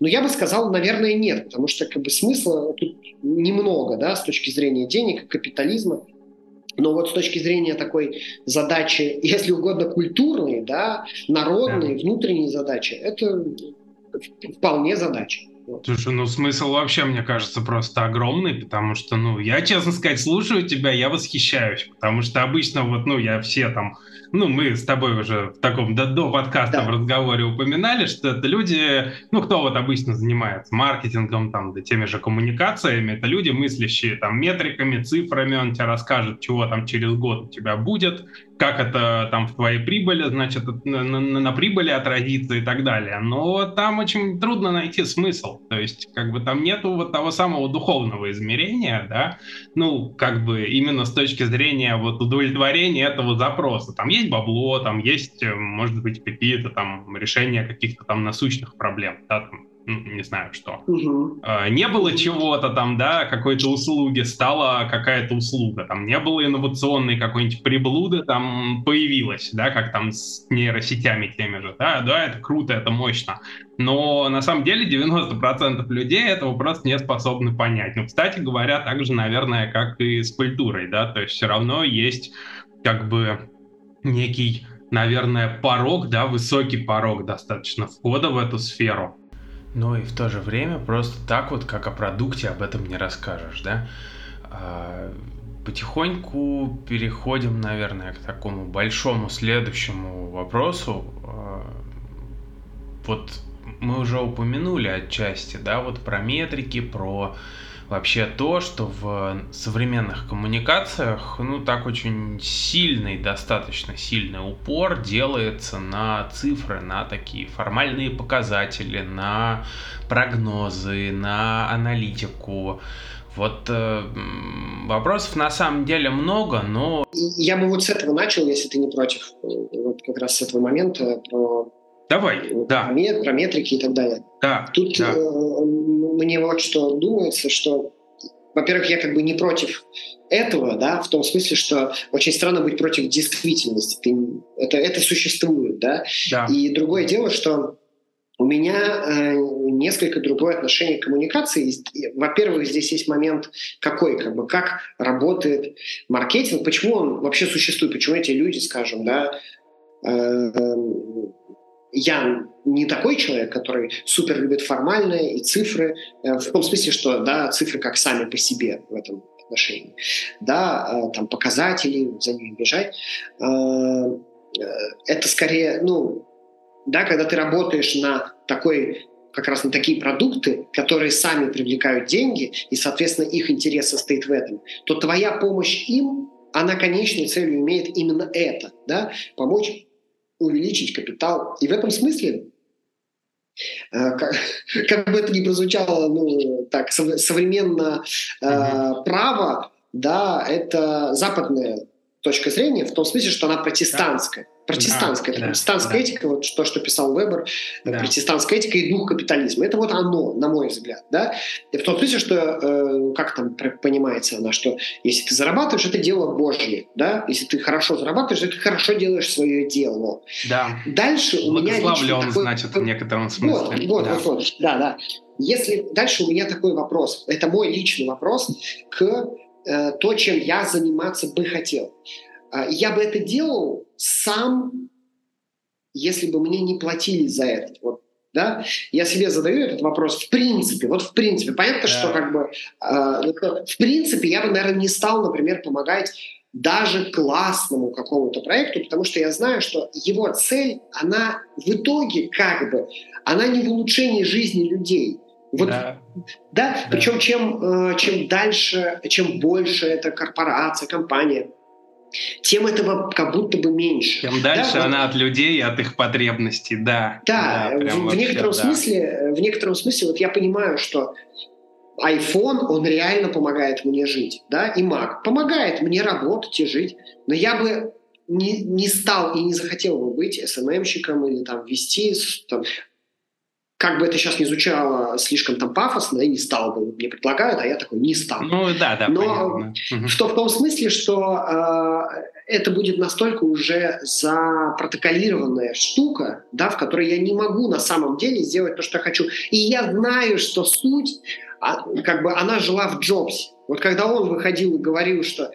Но я бы сказал, наверное, нет, потому что как бы смысла тут немного, да, с точки зрения денег, капитализма. Но вот с точки зрения такой задачи, <laughs> если угодно, культурной, да, народной, внутренней задачи, это вполне задача. Слушай, ну смысл вообще, мне кажется, просто огромный, потому что, ну, я, честно сказать, слушаю тебя, я восхищаюсь, потому что обычно вот, ну, я все там ну, мы с тобой уже в таком до, до подкаста да. в разговоре упоминали, что это люди, ну, кто вот обычно занимается маркетингом, там, да теми же коммуникациями, это люди, мыслящие там метриками, цифрами, он тебе расскажет, чего там через год у тебя будет, как это там в твоей прибыли, значит, на, на, на прибыли отразится и так далее. Но там очень трудно найти смысл. То есть, как бы там нету вот того самого духовного измерения, да, ну, как бы именно с точки зрения вот удовлетворения этого запроса. Там есть бабло, там есть, может быть, какие-то там решения каких-то там насущных проблем, да, там, не знаю что. Угу. Не было чего-то там, да, какой-то услуги, стала какая-то услуга, там не было инновационной какой-нибудь приблуды, там появилась, да, как там с нейросетями теми же, да, да, это круто, это мощно. Но на самом деле 90% людей этого просто не способны понять. Ну, кстати говоря, также, наверное, как и с культурой, да, то есть все равно есть как бы некий, наверное, порог, да, высокий порог достаточно входа в эту сферу. Но и в то же время просто так вот, как о продукте, об этом не расскажешь, да. А, потихоньку переходим, наверное, к такому большому следующему вопросу. А, вот мы уже упомянули отчасти, да, вот про метрики, про вообще то, что в современных коммуникациях, ну, так очень сильный, достаточно сильный упор делается на цифры, на такие формальные показатели, на прогнозы, на аналитику. Вот э, вопросов на самом деле много, но... Я бы вот с этого начал, если ты не против, вот как раз с этого момента про Давай, да. Про метрики и так далее. Да. Тут да. Э, мне вот что думается, что, во-первых, я как бы не против этого, да, в том смысле, что очень странно быть против действительности. Ты, это, это существует, да? да. И другое дело, что у меня э, несколько другое отношение к коммуникации. Во-первых, здесь есть момент какой, как бы, как работает маркетинг, почему он вообще существует, почему эти люди, скажем, да, э, я не такой человек, который супер любит формальные и цифры, э, в том смысле, что да, цифры как сами по себе в этом отношении. Да, э, там показатели, за ними бежать. Э, это скорее, ну, да, когда ты работаешь на такой как раз на такие продукты, которые сами привлекают деньги, и, соответственно, их интерес состоит в этом, то твоя помощь им, она конечной целью имеет именно это, да, помочь увеличить капитал. И в этом смысле, э, как, <laughs> как бы это ни прозвучало, ну, так, современно э, право, да, это западная точка зрения, в том смысле, что она протестантская. Протестантская, да, это протестантская да, этика, вот то, что писал Вебер, да. протестантская этика и дух капитализма. Это вот оно, на мой взгляд. Да? И в том смысле, что, э, как там понимается она, что если ты зарабатываешь, это дело Божье. Да? Если ты хорошо зарабатываешь, ты хорошо делаешь свое дело. Да. Дальше у меня... Благословлен, такой... значит, в некотором смысле. Вот, вот, да. вот, вот. Да, да. Если дальше у меня такой вопрос, это мой личный вопрос к э, то, чем я заниматься бы хотел. Э, я бы это делал сам, если бы мне не платили за это. Вот, да? Я себе задаю этот вопрос в принципе. Вот в принципе. Понятно, да. что как бы э, в принципе я бы, наверное, не стал, например, помогать даже классному какому-то проекту, потому что я знаю, что его цель, она в итоге как бы, она не в улучшении жизни людей. Вот, да. Да? да. Причем чем, э, чем дальше, чем больше эта корпорация, компания, тем этого как будто бы меньше. Тем дальше да, она вот, от людей, от их потребностей, да. Да, да в, вообще, некотором да. смысле, в некотором смысле, вот я понимаю, что iPhone, он реально помогает мне жить, да, и Mac помогает мне работать и жить, но я бы не, не стал и не захотел бы быть SMM-щиком или там вести там, как бы это сейчас не звучало слишком там пафосно, и не стал бы, мне предлагают, а я такой не стал. Ну да, да, Но понятно. Что в том смысле, что э, это будет настолько уже запротоколированная штука, да, в которой я не могу на самом деле сделать то, что я хочу. И я знаю, что суть, а, как бы она жила в Джобсе. Вот когда он выходил и говорил, что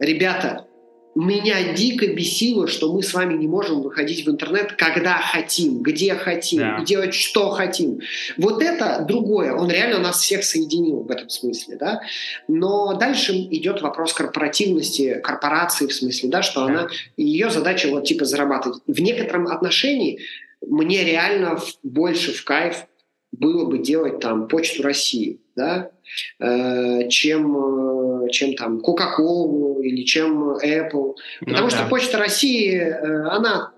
ребята, меня дико бесило, что мы с вами не можем выходить в интернет, когда хотим, где хотим, да. делать что хотим. Вот это другое. Он реально нас всех соединил в этом смысле, да. Но дальше идет вопрос корпоративности корпорации в смысле, да, что да. она ее задача вот типа зарабатывать. В некотором отношении мне реально больше в кайф было бы делать там почту России, да, э, чем, э, чем там Coca-Cola или чем Apple. Ну, Потому да. что почта России, э, она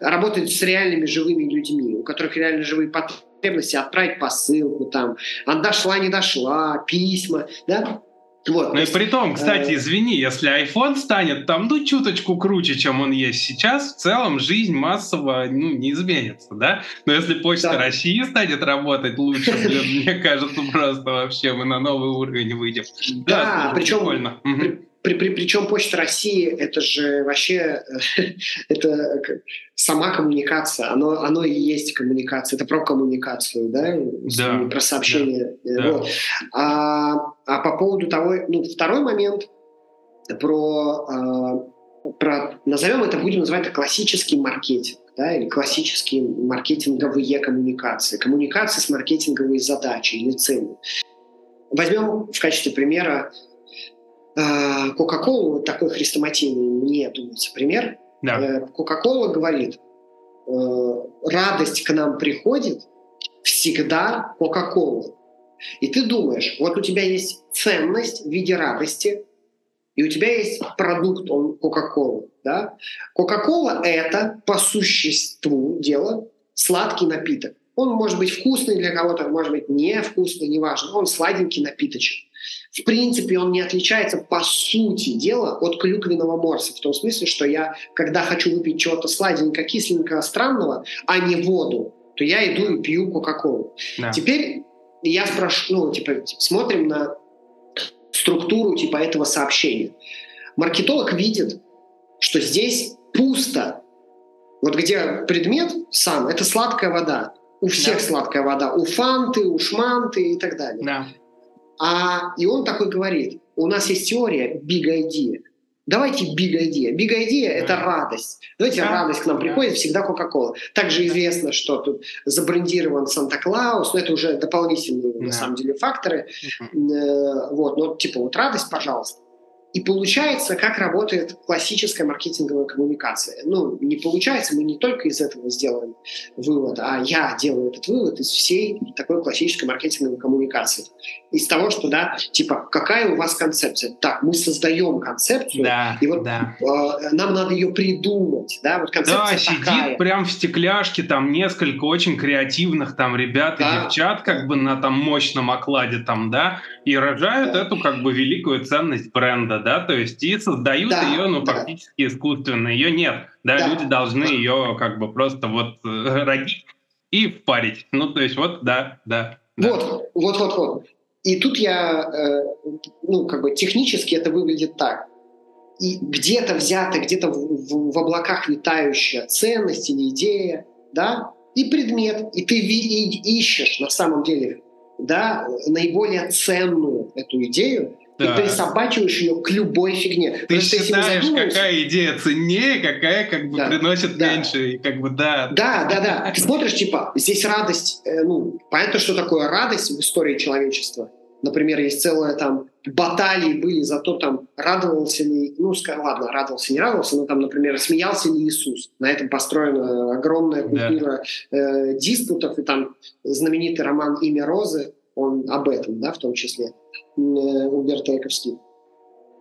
работает с реальными живыми людьми, у которых реально живые потребности отправить посылку, там, она дошла, не дошла, письма, да, вот, ну и при том, кстати, э, извини, если iPhone станет там, ну, чуточку круче, чем он есть сейчас, в целом жизнь массово, ну, не изменится, да? Но если Почта да. России станет работать лучше, <laughs> блин, мне кажется, просто вообще мы на новый уровень выйдем. Да, да причем, прикольно. При, при, причем Почта России это же вообще <laughs> это сама коммуникация, оно, оно и есть коммуникация, это про коммуникацию, да, да. про сообщение. Да. Вот. А, а по поводу того, ну, второй момент про, а, про назовем это, будем называть это классический маркетинг. Да, или классические маркетинговые коммуникации, коммуникации с маркетинговой задачей или целью. Возьмем в качестве примера Э, Кока-Колу, вот такой хрестоматийный, мне думается, пример. Да. Э, Кока-Кола говорит, э, радость к нам приходит всегда Кока-Кола. И ты думаешь, вот у тебя есть ценность в виде радости, и у тебя есть продукт, он Кока-Кола. Да? Кока-Кола – это по существу дела сладкий напиток. Он может быть вкусный для кого-то, может быть невкусный, неважно. Он сладенький напиточек. В принципе, он не отличается по сути дела от клюквенного морса. В том смысле, что я, когда хочу выпить чего-то сладенького, кисленького, странного, а не воду, то я иду и пью Кока-Колу. Да. Теперь я спрошу, ну, типа, смотрим на структуру типа этого сообщения. Маркетолог видит, что здесь пусто. Вот где предмет сам, это сладкая вода. У всех да. сладкая вода. У фанты, у шманты и так далее. Да. А, и он такой говорит, у нас есть теория big idea. Давайте big idea. Big idea – это радость. Давайте да. радость к нам приходит, да. всегда Кока-Кола. Также известно, что тут забрендирован Санта-Клаус, но это уже дополнительные, да. на самом деле, факторы. Угу. Вот, но типа вот радость, пожалуйста. И получается, как работает классическая маркетинговая коммуникация. Ну, не получается, мы не только из этого сделаем вывод, а я делаю этот вывод из всей такой классической маркетинговой коммуникации. Из того, что, да, типа, какая у вас концепция? Так, мы создаем концепцию, да, и вот да. э, нам надо ее придумать, да, вот концепция Да, сидит такая. прям в стекляшке там несколько очень креативных там ребят да. и девчат как бы на там мощном окладе там, да, и рожают да. эту как бы великую ценность бренда, да, то есть и создают да, ее, ну, да. фактически искусственно, ее нет, да, да. люди должны ее как бы просто вот э, родить и впарить, ну, то есть вот, да, да. да. Вот, вот, вот, вот. И тут я, э, ну, как бы технически это выглядит так. И где-то взято, где-то в, в, в облаках витающая ценность или идея, да, и предмет, и ты и ищешь на самом деле, да, наиболее ценную эту идею, да. и присобачиваешь ее к любой фигне. Ты Потому считаешь, какая идея ценнее, какая как бы да. приносит да. меньше, и как бы да. Да, да, да. Ты смотришь, типа, здесь радость, э, ну, понятно, что такое радость в истории человечества. Например, есть целая там баталии были за то, там, радовался ли, ну, ладно, радовался, не радовался, но там, например, смеялся ли Иисус. На этом построена огромная культура да. э, диспутов, и там знаменитый роман «Имя Розы», он об этом, да, в том числе, э, Умберто Эковский.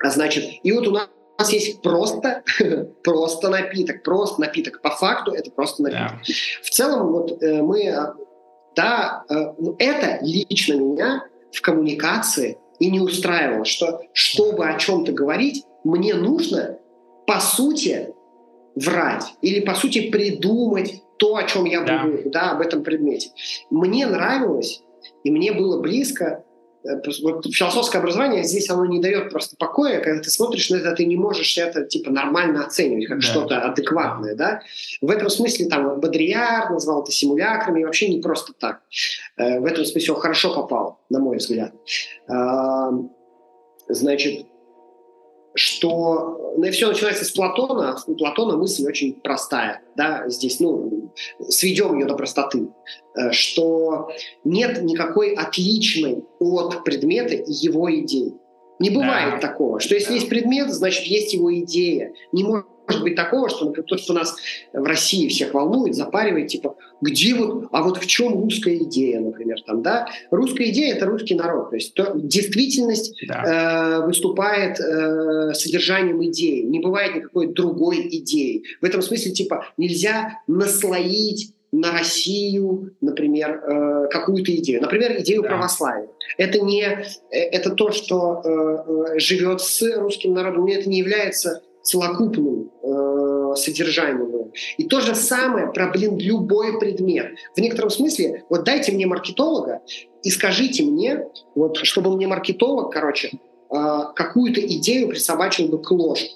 А значит, и вот у нас у нас есть просто, <laughs> просто напиток, просто напиток. По факту это просто напиток. Yeah. В целом вот э, мы, э, да, э, ну, это лично меня в коммуникации и не устраивало, что чтобы о чем-то говорить, мне нужно по сути врать или по сути придумать то, о чем я да. буду, да, об этом предмете. Мне нравилось и мне было близко э, вот философское образование здесь оно не дает просто покоя, когда ты смотришь на это, ты не можешь это типа нормально оценивать как да. что-то адекватное, да. В этом смысле там Бодрияр назвал это симулякрами, и вообще не просто так. Э, в этом смысле он хорошо попал, на мой взгляд. Значит, что ну, все начинается с Платона. У Платона мысль очень простая. Да? Здесь, ну, сведем ее до простоты. Э, что нет никакой отличной от предмета его идеи. Не бывает да. такого, что если да. есть предмет, значит есть его идея. Не может может быть такого, что, например, то, что нас в России всех волнует, запаривает, типа, где вот, а вот в чем русская идея, например, там, да? Русская идея – это русский народ, то есть то, действительность да. э, выступает э, содержанием идеи, не бывает никакой другой идеи. В этом смысле, типа, нельзя наслоить на Россию, например, э, какую-то идею. Например, идею да. православия. Это не э, это то, что э, э, живет с русским народом, это не является целокупным э. И то же самое про, блин, любой предмет. В некотором смысле, вот дайте мне маркетолога и скажите мне, вот, чтобы мне маркетолог, короче, э, какую-то идею присобачил бы к ложке.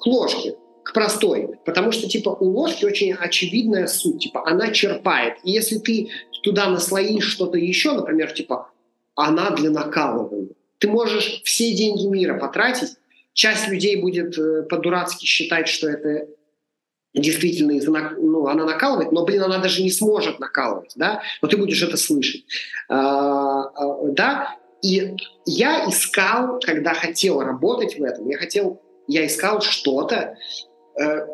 К ложке к простой. Потому что, типа, у ложки очень очевидная суть. Типа, она черпает. И если ты туда наслоишь что-то еще, например, типа, она для накалывания. Ты можешь все деньги мира потратить, Часть людей будет э, по-дурацки считать, что это действительно из ну, она накалывает, но, блин, она даже не сможет накалывать, да, но ты будешь это слышать. А, а, да, и я искал, когда хотел работать в этом, я хотел, я искал что-то, э,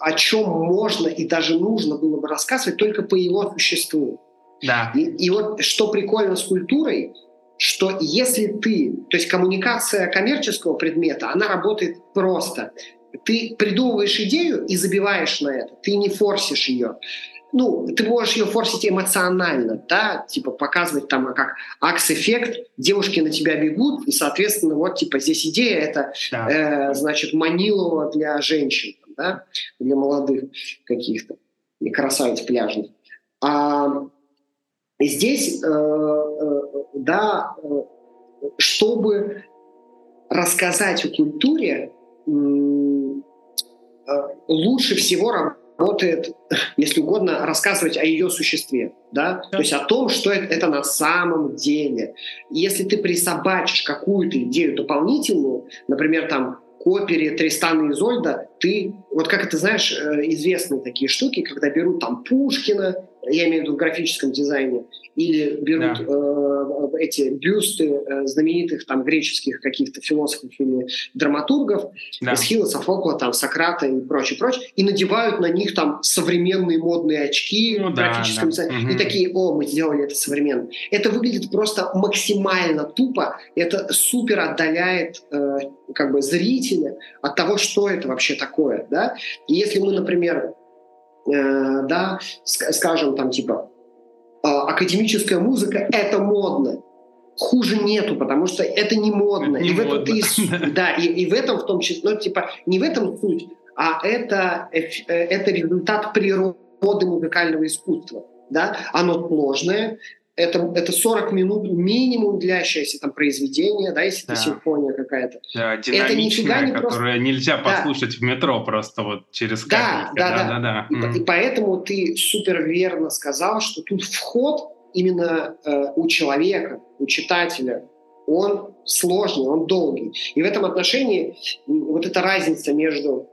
о чем можно и даже нужно было бы рассказывать только по его существу. Да. И, и вот что прикольно с культурой, что если ты, то есть коммуникация коммерческого предмета, она работает просто. Ты придумываешь идею и забиваешь на это, ты не форсишь ее ну, ты можешь ее форсить эмоционально, да, типа показывать там как акс-эффект, девушки на тебя бегут, и, соответственно, вот, типа, здесь идея, это, да. э, значит, манилова для женщин, да, для молодых каких-то, и красавиц пляжных. А здесь, э, э, да, э, чтобы рассказать о культуре, лучше всего работает, если угодно, рассказывать о ее существе, да? да. то есть о том, что это, это на самом деле. Если ты присобачишь какую-то идею дополнительную, например, там к опере Тристана и Изольда, ты, вот как это знаешь, известные такие штуки, когда берут там Пушкина, я имею в виду в графическом дизайне, или берут да. э, эти бюсты э, знаменитых там греческих каких-то философов или драматургов, да. Эсхила, Софокла, там, Сократа и прочее, прочее, и надевают на них там современные модные очки ну, в графическом да, дизайне, да. и такие, о, мы сделали это современно. Это выглядит просто максимально тупо, это супер отдаляет э, как бы зрителя от того, что это вообще такое, да. И если мы, например, э, да, скажем там типа а, академическая музыка — это модно. Хуже нету, потому что это не модно. Не и модно. в этом ты, <laughs> да, и, и в этом в том числе, ну, типа, не в этом суть, а это, э, это результат природы музыкального искусства. Да? Оно сложное, это, это 40 минут минимум длящееся там произведение, да, если да. это симфония какая-то. Да, это нифига не которое просто... нельзя послушать да. в метро просто вот через да, да, да, да, да. И, mm. и поэтому ты супер верно сказал, что тут вход именно э, у человека, у читателя, он сложный, он долгий. И в этом отношении вот эта разница между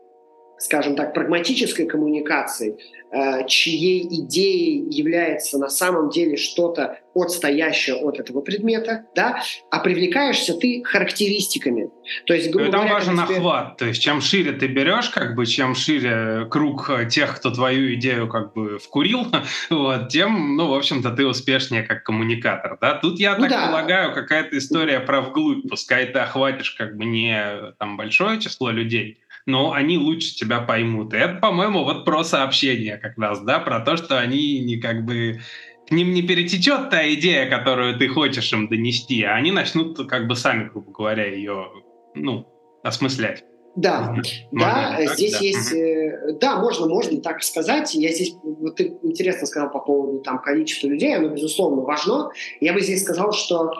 скажем так, прагматической коммуникацией, э, чьей идеей является на самом деле что-то отстоящее от этого предмета, да, а привлекаешься ты характеристиками. То есть, грубо Там говоря, важен тебе... охват, то есть чем шире ты берешь, как бы, чем шире круг тех, кто твою идею как бы вкурил, <laughs> вот, тем, ну, в общем-то, ты успешнее как коммуникатор, да. Тут я ну, так да. полагаю, какая-то история про вглубь, пускай ты охватишь как бы не там большое число людей, но они лучше тебя поймут. И это, по-моему, вот про сообщение как раз, да, про то, что они не как бы к ним не перетечет та идея, которую ты хочешь им донести, а они начнут как бы сами, грубо говоря, ее, ну, осмыслять. Да, можно да, здесь да. есть, угу. да, можно, можно так сказать. Я здесь, вот ты интересно сказал по поводу там количества людей, оно безусловно важно. Я бы здесь сказал, что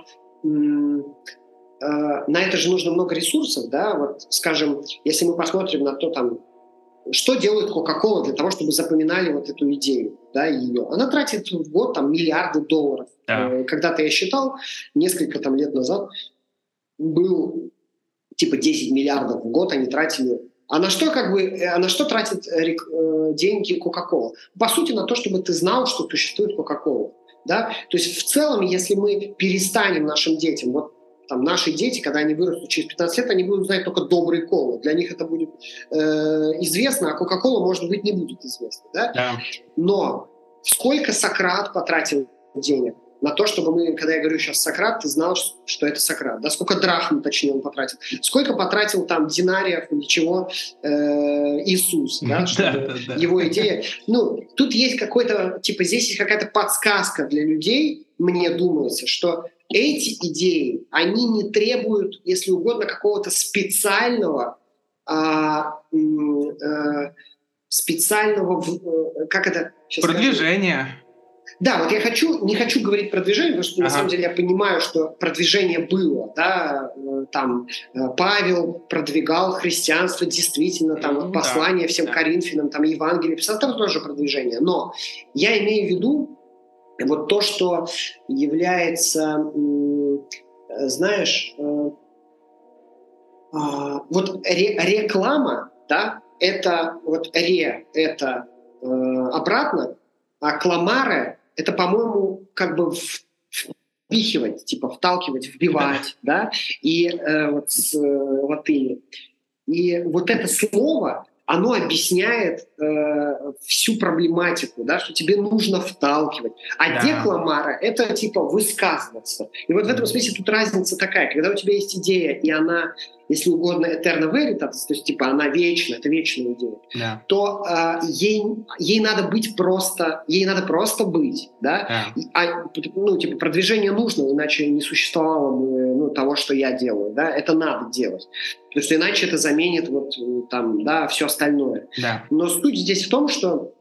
Э, на это же нужно много ресурсов, да, вот, скажем, если мы посмотрим на то, там, что делает Coca-Cola для того, чтобы запоминали вот эту идею, да, ее. Она тратит в год там миллиарды долларов. Да. Э, когда-то я считал, несколько там лет назад, был типа 10 миллиардов в год они тратили. А на что как бы, а на что тратит э, деньги Coca-Cola? По сути, на то, чтобы ты знал, что существует Coca-Cola. Да? То есть в целом, если мы перестанем нашим детям, вот там, наши дети, когда они вырастут через 15 лет, они будут знать только добрый колы. Для них это будет э, известно, а Кока-Кола, может быть, не будет известно. Да? Да. Но сколько Сократ потратил денег на то, чтобы мы, когда я говорю сейчас Сократ, ты знал, что это Сократ. Да? Сколько драхм, точнее, он потратил. Сколько потратил там динариев или чего э, Иисус, да, <laughs> чтобы его идея. Ну, тут есть какой-то, типа, здесь есть какая-то подсказка для людей, мне думается, что эти идеи, они не требуют, если угодно, какого-то специального, а, а, специального, э, как это? Продвижения. Скажу? Да, вот я хочу, не хочу говорить про движение, потому что ага. на самом деле я понимаю, что продвижение было, да, э, там Павел продвигал христианство действительно, там вот послание да, всем да. Коринфянам, там Евангелие писал, там тоже продвижение, но я имею в виду вот то, что является, знаешь, э, а, вот реклама, да, это вот ре, это э, обратно, а кламары это, по-моему, как бы впихивать, типа вталкивать, вбивать, да, и э, вот с э, латыни. И вот это слово, оно объясняет э, всю проблематику, да, что тебе нужно вталкивать. А да. декламара — это типа высказываться. И вот в этом смысле тут разница такая, когда у тебя есть идея, и она если угодно, eterna veritas, то есть типа она вечна, это вечная идея, да. то э, ей, ей надо быть просто, ей надо просто быть, да, да. А, ну, типа продвижение нужно, иначе не существовало бы ну, того, что я делаю, да, это надо делать. Потому что иначе это заменит вот там, да, все остальное. Да. Но суть здесь в том, что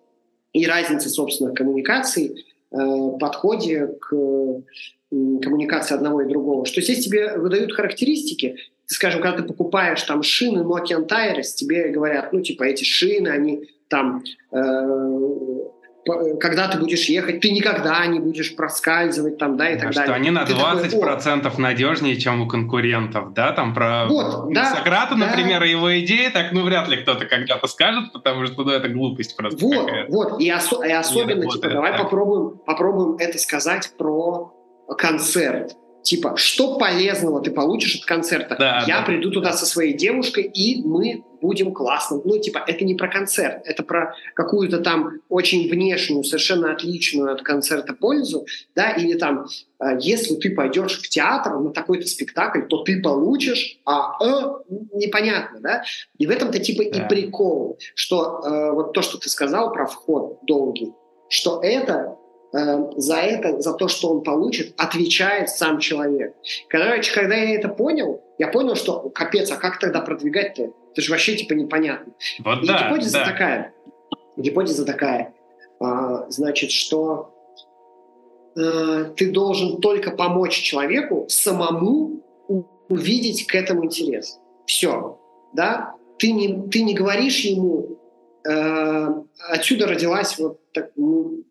и разница, собственно, коммуникаций, э, подходе к коммуникации одного и другого, что здесь тебе выдают характеристики, скажем, когда ты покупаешь там шины Nokian Tires, тебе говорят, ну, типа, эти шины, они там, э, когда ты будешь ехать, ты никогда не будешь проскальзывать там, да, и да, так что далее. они на ты 20% такой, надежнее, чем у конкурентов, да, там про вот, да, Сократа, да. например, и его идеи, так, ну, вряд ли кто-то когда-то скажет, потому что, ну, это глупость просто Вот, какая-то. вот, и, осо- и особенно, типа, давай попробуем, попробуем это сказать про концерт Типа, что полезного ты получишь от концерта? Да, Я да, приду туда со своей девушкой, и мы будем классно. Ну, типа, это не про концерт, это про какую-то там очень внешнюю, совершенно отличную от концерта пользу, да, или там, э, если ты пойдешь в театр на такой-то спектакль, то ты получишь, а э, непонятно, да. И в этом-то типа да. и прикол, что э, вот то, что ты сказал про вход долгий, что это за это, за то, что он получит, отвечает сам человек. Короче, когда я это понял, я понял, что капец, а как тогда продвигать-то? Это же вообще типа непонятно. Вот И да, гипотеза да. такая. Гипотеза такая. А, значит, что а, ты должен только помочь человеку самому увидеть к этому интерес. Все. Да? Ты не, ты не говоришь ему, э, отсюда родилась вот так, ну,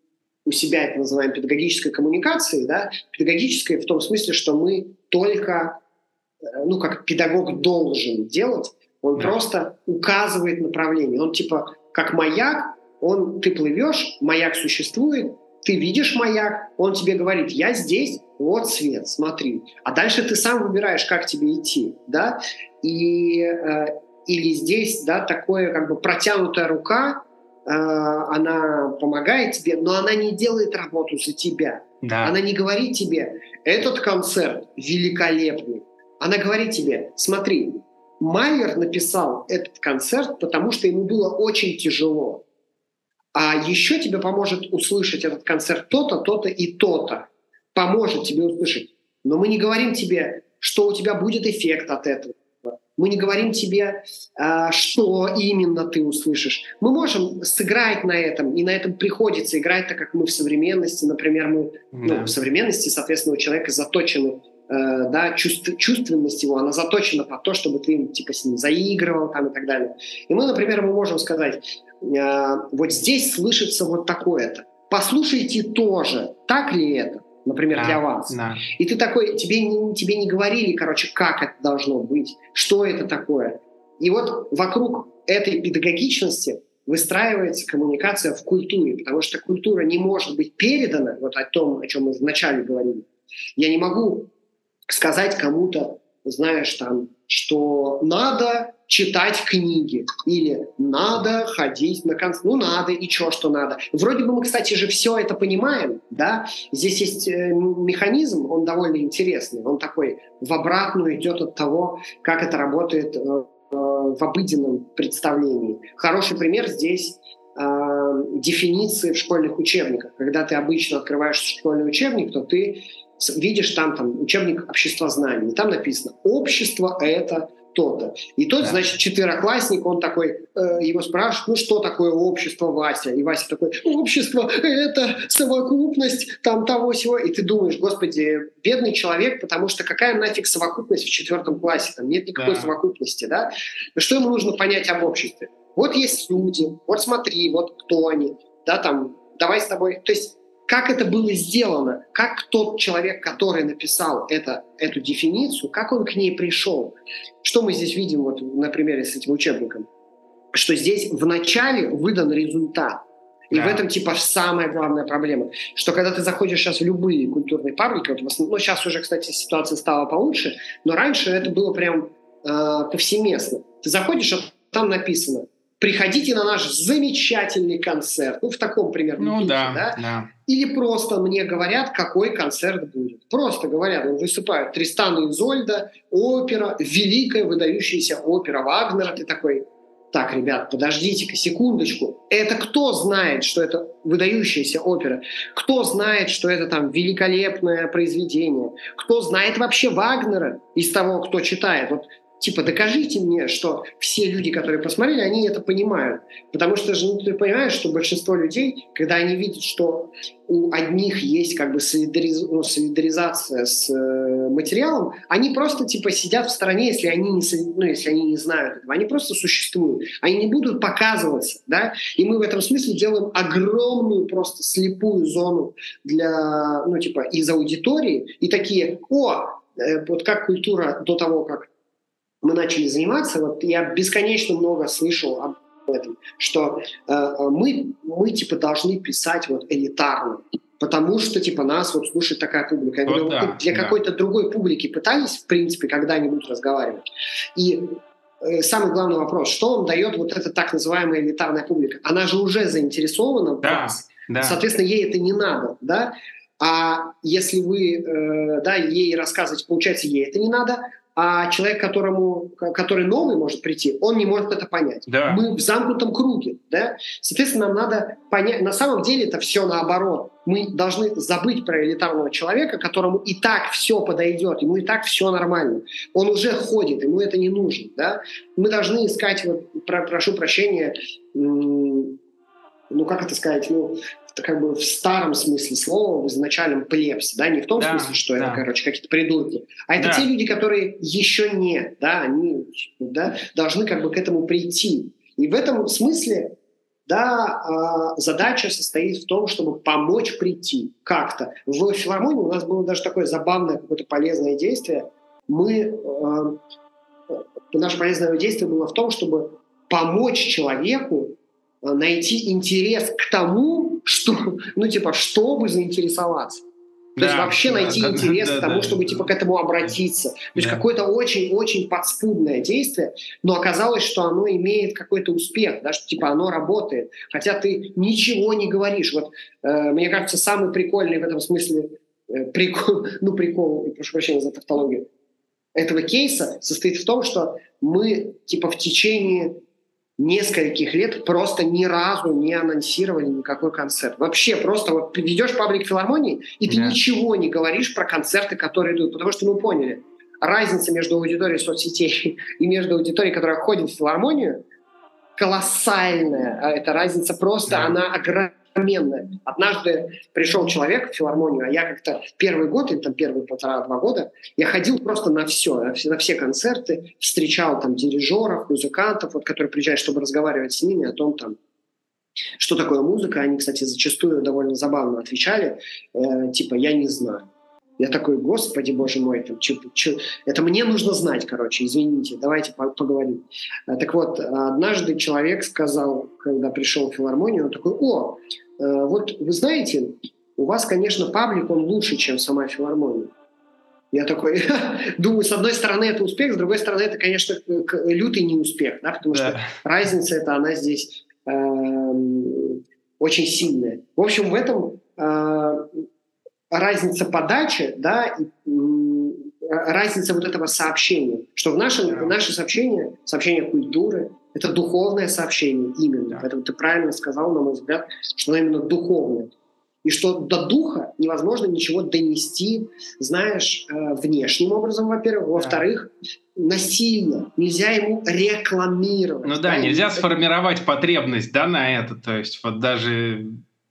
у себя это называем педагогической коммуникацией, да, педагогической в том смысле, что мы только, э, ну, как педагог должен делать, он да. просто указывает направление. Он типа как маяк, он, ты плывешь, маяк существует, ты видишь маяк, он тебе говорит, я здесь, вот свет, смотри. А дальше ты сам выбираешь, как тебе идти, да, и э, или здесь, да, такое как бы протянутая рука, она помогает тебе, но она не делает работу за тебя. Да. Она не говорит тебе, этот концерт великолепный. Она говорит тебе, смотри, Майер написал этот концерт, потому что ему было очень тяжело. А еще тебе поможет услышать этот концерт то-то, то-то и то-то. Поможет тебе услышать. Но мы не говорим тебе, что у тебя будет эффект от этого. Мы не говорим тебе, а, что именно ты услышишь. Мы можем сыграть на этом, и на этом приходится играть, так как мы в современности, например, мы ну, да. ну, в современности, соответственно, у человека заточены э, да, чувств, чувственность его, она заточена под то, чтобы ты типа с ним заигрывал там и так далее. И мы, например, мы можем сказать, э, вот здесь слышится вот такое-то. Послушайте тоже, так ли это? Например, да, для вас. Да. И ты такой, тебе, не, тебе не говорили, короче, как это должно быть, что это такое. И вот вокруг этой педагогичности выстраивается коммуникация в культуре, потому что культура не может быть передана, вот о том, о чем мы вначале говорили. Я не могу сказать кому-то, знаешь, там, что надо читать книги или надо ходить на концерт. Ну, надо, и чё, что надо. Вроде бы мы, кстати же, все это понимаем, да? Здесь есть э, механизм, он довольно интересный. Он такой в обратную идет от того, как это работает э, э, в обыденном представлении. Хороший пример здесь дефиниции в школьных учебниках. Когда ты обычно открываешь школьный учебник, то ты видишь там, там учебник обществознания, и там написано «Общество – это то-то». И тот, да. значит, четвероклассник, он такой, э, его спрашивают, ну что такое общество, Вася? И Вася такой, общество – это совокупность там того всего. И ты думаешь, господи, бедный человек, потому что какая нафиг совокупность в четвертом классе? Там нет никакой да. совокупности, да? Что ему нужно понять об обществе? Вот есть люди, вот смотри, вот кто они, да, там, давай с тобой. То есть как это было сделано, как тот человек, который написал это, эту дефиницию, как он к ней пришел. Что мы здесь видим вот на примере с этим учебником? Что здесь вначале выдан результат. И да. в этом типа самая главная проблема, что когда ты заходишь сейчас в любые культурные паблики, вот, ну сейчас уже, кстати, ситуация стала получше, но раньше это было прям э, повсеместно. Ты заходишь, а там написано приходите на наш замечательный концерт. Ну, в таком примерно ну, духе, да, да? да. Или просто мне говорят, какой концерт будет. Просто говорят, ну, выступают Тристан и Изольда, опера, великая выдающаяся опера Вагнера. Ты такой, так, ребят, подождите-ка, секундочку. Это кто знает, что это выдающаяся опера? Кто знает, что это там великолепное произведение? Кто знает вообще Вагнера из того, кто читает? Вот типа, докажите мне, что все люди, которые посмотрели, они это понимают. Потому что же, ну, ты понимаешь, что большинство людей, когда они видят, что у одних есть как бы солидариз... ну, солидаризация с э, материалом, они просто типа сидят в стороне, если они не, ну, если они не знают этого. Они просто существуют. Они не будут показываться, да? И мы в этом смысле делаем огромную просто слепую зону для, ну, типа, из аудитории. И такие, о, э, вот как культура до того, как мы начали заниматься, вот я бесконечно много слышал об этом, что э, э, мы, мы типа должны писать вот элитарно, потому что типа нас вот слушает такая публика. Я вот говорю, да, для да. какой-то другой публики пытались, в принципе, когда-нибудь разговаривать. И э, самый главный вопрос, что вам дает вот эта так называемая элитарная публика? Она же уже заинтересована в да, вас, да. соответственно, ей это не надо, да? А если вы, э, да, ей рассказываете, получается, ей это не надо, а человек, которому, который новый может прийти, он не может это понять. Да. Мы в замкнутом круге. Да? Соответственно, нам надо понять, на самом деле это все наоборот. Мы должны забыть про элитарного человека, которому и так все подойдет, ему и так все нормально. Он уже ходит, ему это не нужно. Да? Мы должны искать, вот, про, прошу прощения, ну как это сказать, ну как бы в старом смысле слова, в изначальном плебс, да, не в том да, смысле, что да. это, короче, какие-то придурки, а это да. те люди, которые еще не, да, они да, должны как бы к этому прийти. И в этом смысле, да, а, задача состоит в том, чтобы помочь прийти как-то. В филармонии у нас было даже такое забавное какое-то полезное действие. Мы, а, наше полезное действие было в том, чтобы помочь человеку найти интерес к тому, что, ну, типа, чтобы заинтересоваться. То да, есть вообще да, найти да, интерес да, к тому, да, чтобы типа к этому обратиться. То есть да. какое-то очень-очень подспудное действие, но оказалось, что оно имеет какой-то успех, да, что типа оно работает. Хотя ты ничего не говоришь. Вот э, мне кажется, самый прикольный в этом смысле э, прикол, <laughs> ну прикол, прошу прощения за тавтологию, этого кейса состоит в том, что мы типа в течение нескольких лет просто ни разу не анонсировали никакой концерт. Вообще просто вот ведешь паблик филармонии, и ты да. ничего не говоришь про концерты, которые идут, потому что мы поняли, разница между аудиторией соцсетей <laughs> и между аудиторией, которая ходит в филармонию, колоссальная. А эта разница просто, да. она огромная огроменная. Однажды пришел человек в филармонию, а я как-то первый год, или там первые полтора-два года, я ходил просто на все, на все, на все концерты, встречал там дирижеров, музыкантов, вот, которые приезжают, чтобы разговаривать с ними о том, там, что такое музыка. Они, кстати, зачастую довольно забавно отвечали, э, типа, я не знаю. Я такой, господи, боже мой, там, чё, чё, это мне нужно знать, короче, извините, давайте поговорим. А, так вот, однажды человек сказал, когда пришел в филармонию, он такой, о, э, вот вы знаете, у вас, конечно, паблик, он лучше, чем сама филармония. Я такой, <laughs> думаю, с одной стороны это успех, с другой стороны это, конечно, лютый неуспех, да, потому да. что разница это она здесь э, очень сильная. В общем, в этом э, разница подачи, да, и, разница вот этого сообщения, что в нашем, yeah. наше сообщение, сообщение культуры, это духовное сообщение именно. Yeah. Поэтому ты правильно сказал, на мой взгляд, что оно именно духовное. И что до духа невозможно ничего донести, знаешь, э, внешним образом, во-первых. Во-вторых, насильно. Нельзя ему рекламировать. Ну да, да нельзя сформировать потребность, да, на это. То есть вот даже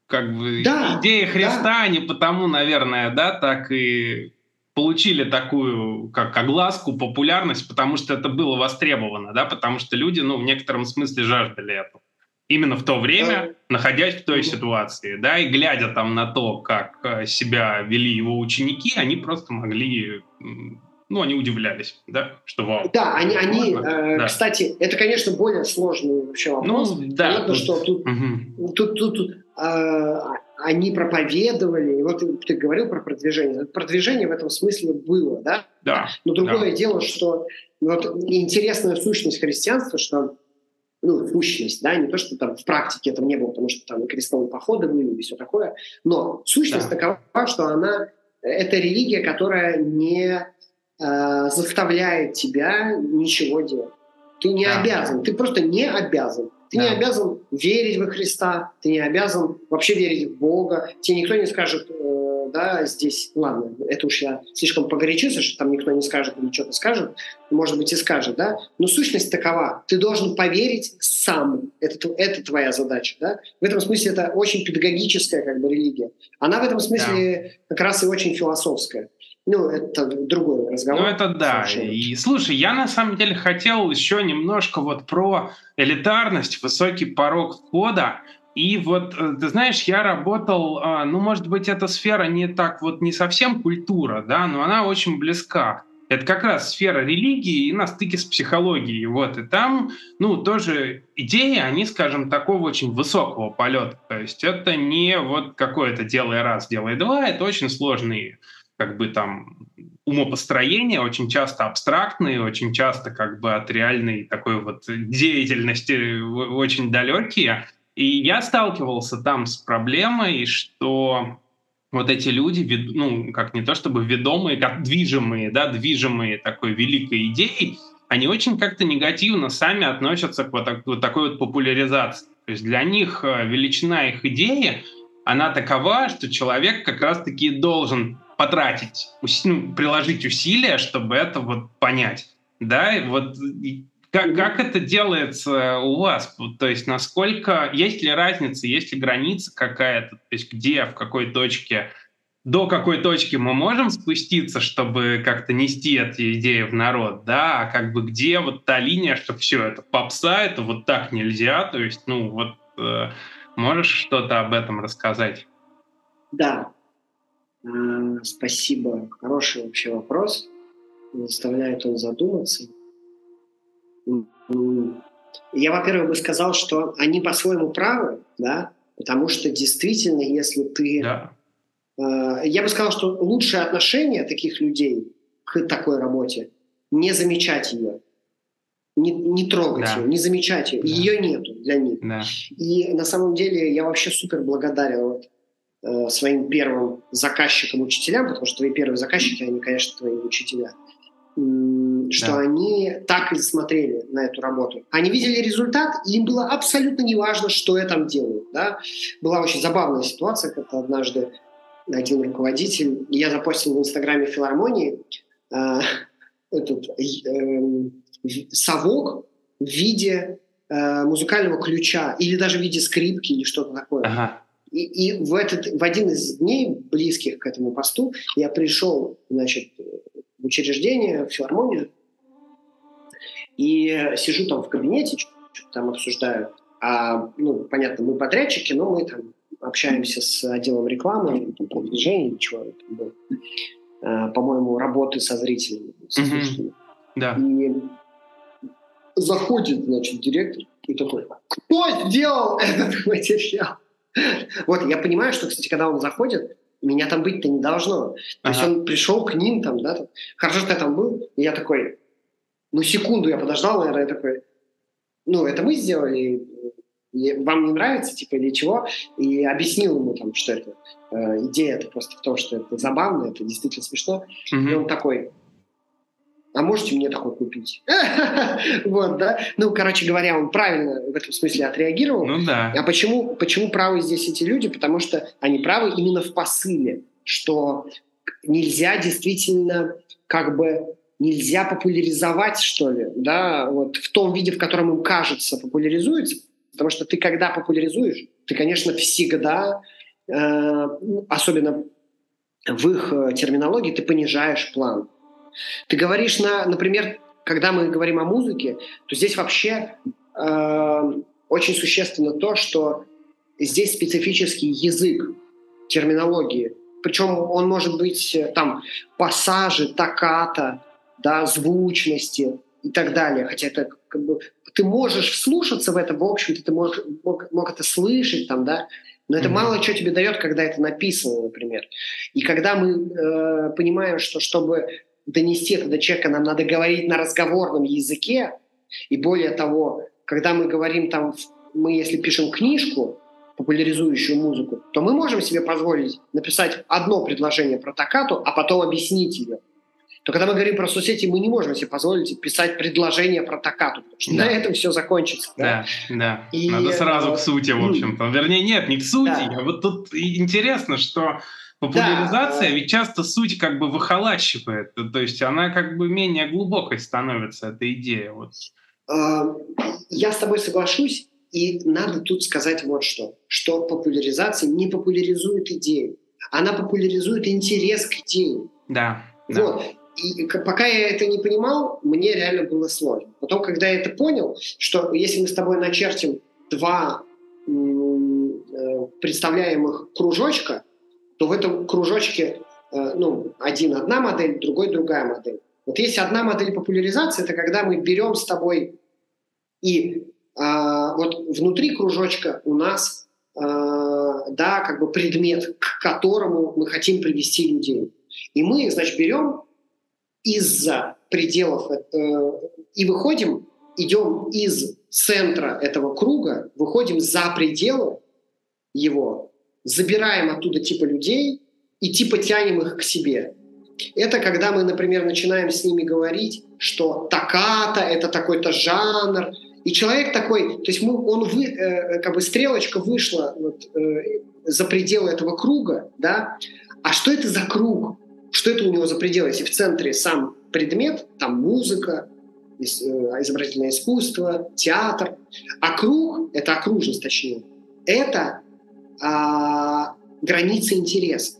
как бы да, идея Христа, да. они потому, наверное, да, так и получили такую, как огласку, популярность, потому что это было востребовано, да, потому что люди, ну, в некотором смысле жаждали этого. Именно в то время, да. находясь в той ситуации, да, и глядя там на то, как э, себя вели его ученики, они просто могли ну, они удивлялись, да, что вау. Да, они, они э, да. кстати, это, конечно, более сложный вообще вопрос. Ну, да. Понятно, тут, что тут, угу. тут, тут, тут э, они проповедовали, и вот ты, говорил про продвижение. Продвижение в этом смысле было, да? Да. Но другое да. дело, что вот интересная сущность христианства, что ну, сущность, да, не то, что там в практике этого не было, потому что там и крестовые походы были, и все такое, но сущность да. такова, что она, это религия, которая не э, заставляет тебя ничего делать. Ты не да. обязан, ты просто не обязан. Ты да. не обязан верить во Христа, ты не обязан вообще верить в Бога. Тебе никто не скажет, э, да, здесь, ладно, это уж я слишком погорячился, что там никто не скажет или что-то скажет, может быть и скажет, да, но сущность такова. Ты должен поверить сам. Это, это твоя задача, да. В этом смысле это очень педагогическая как бы религия. Она в этом смысле да. как раз и очень философская. Ну, это другой разговор. Ну, это да. Совершенно. И слушай, я на самом деле хотел еще немножко вот про элитарность, высокий порог входа. И вот, э, ты знаешь, я работал, а, ну, может быть, эта сфера не так вот, не совсем культура, да, но она очень близка. Это как раз сфера религии и на стыке с психологией. Вот. И там, ну, тоже идеи, они, скажем, такого очень высокого полета. То есть это не вот какое-то делай раз, делай два, это очень сложные как бы там умопостроения очень часто абстрактные, очень часто как бы от реальной такой вот деятельности очень далекие. И я сталкивался там с проблемой, что вот эти люди, ну, как не то чтобы ведомые, как движимые, да, движимые такой великой идеей, они очень как-то негативно сами относятся к вот, так, вот такой вот популяризации. То есть для них э, величина их идеи, она такова, что человек как раз-таки должен потратить, ну, приложить усилия, чтобы это вот понять. Да, и вот как, как это делается у вас? То есть насколько, есть ли разница, есть ли граница какая-то, то есть где, в какой точке, до какой точки мы можем спуститься, чтобы как-то нести эти идеи в народ, да, а как бы где вот та линия, что все, это попса, это вот так нельзя, то есть, ну вот, э, можешь что-то об этом рассказать? Да, спасибо. Хороший вообще вопрос. Заставляет он задуматься. Я, во-первых, бы сказал, что они по-своему правы, да, потому что действительно, если ты... Да. Э, я бы сказал, что лучшее отношение таких людей к такой работе не замечать ее, не, не трогать да. ее, не замечать ее. Да. Ее нету для них. Да. И на самом деле я вообще супер благодарен вот, Э, своим первым заказчикам, учителям, потому что твои первые заказчики, они, конечно, твои учителя, что да. они так и смотрели на эту работу. Они видели результат, и им было абсолютно неважно, что я там делаю. Да? Была очень забавная ситуация, когда однажды один руководитель, я запостил в Инстаграме филармонии э, этот э, совок в виде э, музыкального ключа или даже в виде скрипки или что-то такое. Ага. И, и в, этот, в один из дней, близких к этому посту, я пришел значит, в учреждение, в филармонию, и сижу там в кабинете, что-то там обсуждаю. А, ну, понятно, мы подрядчики, но мы там общаемся с отделом рекламы, там, продвижения, чего это было. А, по-моему, работы со зрителями, со слушателями. Mm-hmm. Да. И заходит, значит, директор и такой, кто сделал этот материал? Вот, я понимаю, что, кстати, когда он заходит, меня там быть-то не должно. То есть он пришел к ним там, да, хорошо, что я там был, и я такой, ну, секунду я подождал, наверное, я такой, ну, это мы сделали, вам не нравится, типа, или чего, и объяснил ему там, что это э, идея это просто в том, что это забавно, это действительно смешно, mm-hmm. и он такой, а можете мне такой купить? <laughs> вот, да. Ну, короче говоря, он правильно в этом смысле отреагировал. Ну да. А почему, почему правы здесь эти люди? Потому что они правы именно в посыле, что нельзя действительно как бы нельзя популяризовать, что ли, да, вот в том виде, в котором им кажется, популяризуется, потому что ты когда популяризуешь, ты, конечно, всегда, э, особенно в их э, терминологии, ты понижаешь план. Ты говоришь, на, например, когда мы говорим о музыке, то здесь вообще э, очень существенно то, что здесь специфический язык терминологии. Причем он может быть э, там пассажи, токата, да, звучности и так далее. Хотя это как бы ты можешь вслушаться в это, в общем-то, ты мог, мог, мог это слышать там, да, но это mm-hmm. мало что тебе дает, когда это написано, например. И когда мы э, понимаем, что чтобы донести это до человека, нам надо говорить на разговорном языке, и более того, когда мы говорим там, мы если пишем книжку, популяризующую музыку, то мы можем себе позволить написать одно предложение про токкату, а потом объяснить ее. То когда мы говорим про соцсети, мы не можем себе позволить писать предложение про токкату, потому что да. на этом все закончится. Да, да. да. И, Надо сразу к сути, в общем-то. Вернее, нет, не к сути. Да. А вот тут интересно, что популяризация, да. ведь часто суть как бы выхолачивает, то есть она как бы менее глубокой становится, эта идея. Вот. А, я с тобой соглашусь, и надо тут сказать вот что, что популяризация не популяризует идею, она популяризует интерес к идее. Да. Вот. Да. И пока я это не понимал, мне реально было сложно. Потом, когда я это понял, что если мы с тобой начертим два э, представляемых кружочка, то в этом кружочке э, ну, один одна модель, другой другая модель. Вот есть одна модель популяризации, это когда мы берем с тобой и а, вот внутри кружочка у нас а, да, как бы предмет, к которому мы хотим привести людей. И мы, значит, берем из-за пределов э, и выходим, идем из центра этого круга, выходим за пределы его, забираем оттуда типа людей и типа тянем их к себе. Это когда мы, например, начинаем с ними говорить, что таката — это такой-то жанр, и человек такой, то есть мы, он вы, э, как бы стрелочка вышла вот, э, за пределы этого круга, да, а что это за круг? Что это у него за пределы? Если в центре сам предмет, там музыка, э, изобразительное искусство, театр, а круг, это окружность точнее, это а, граница интереса.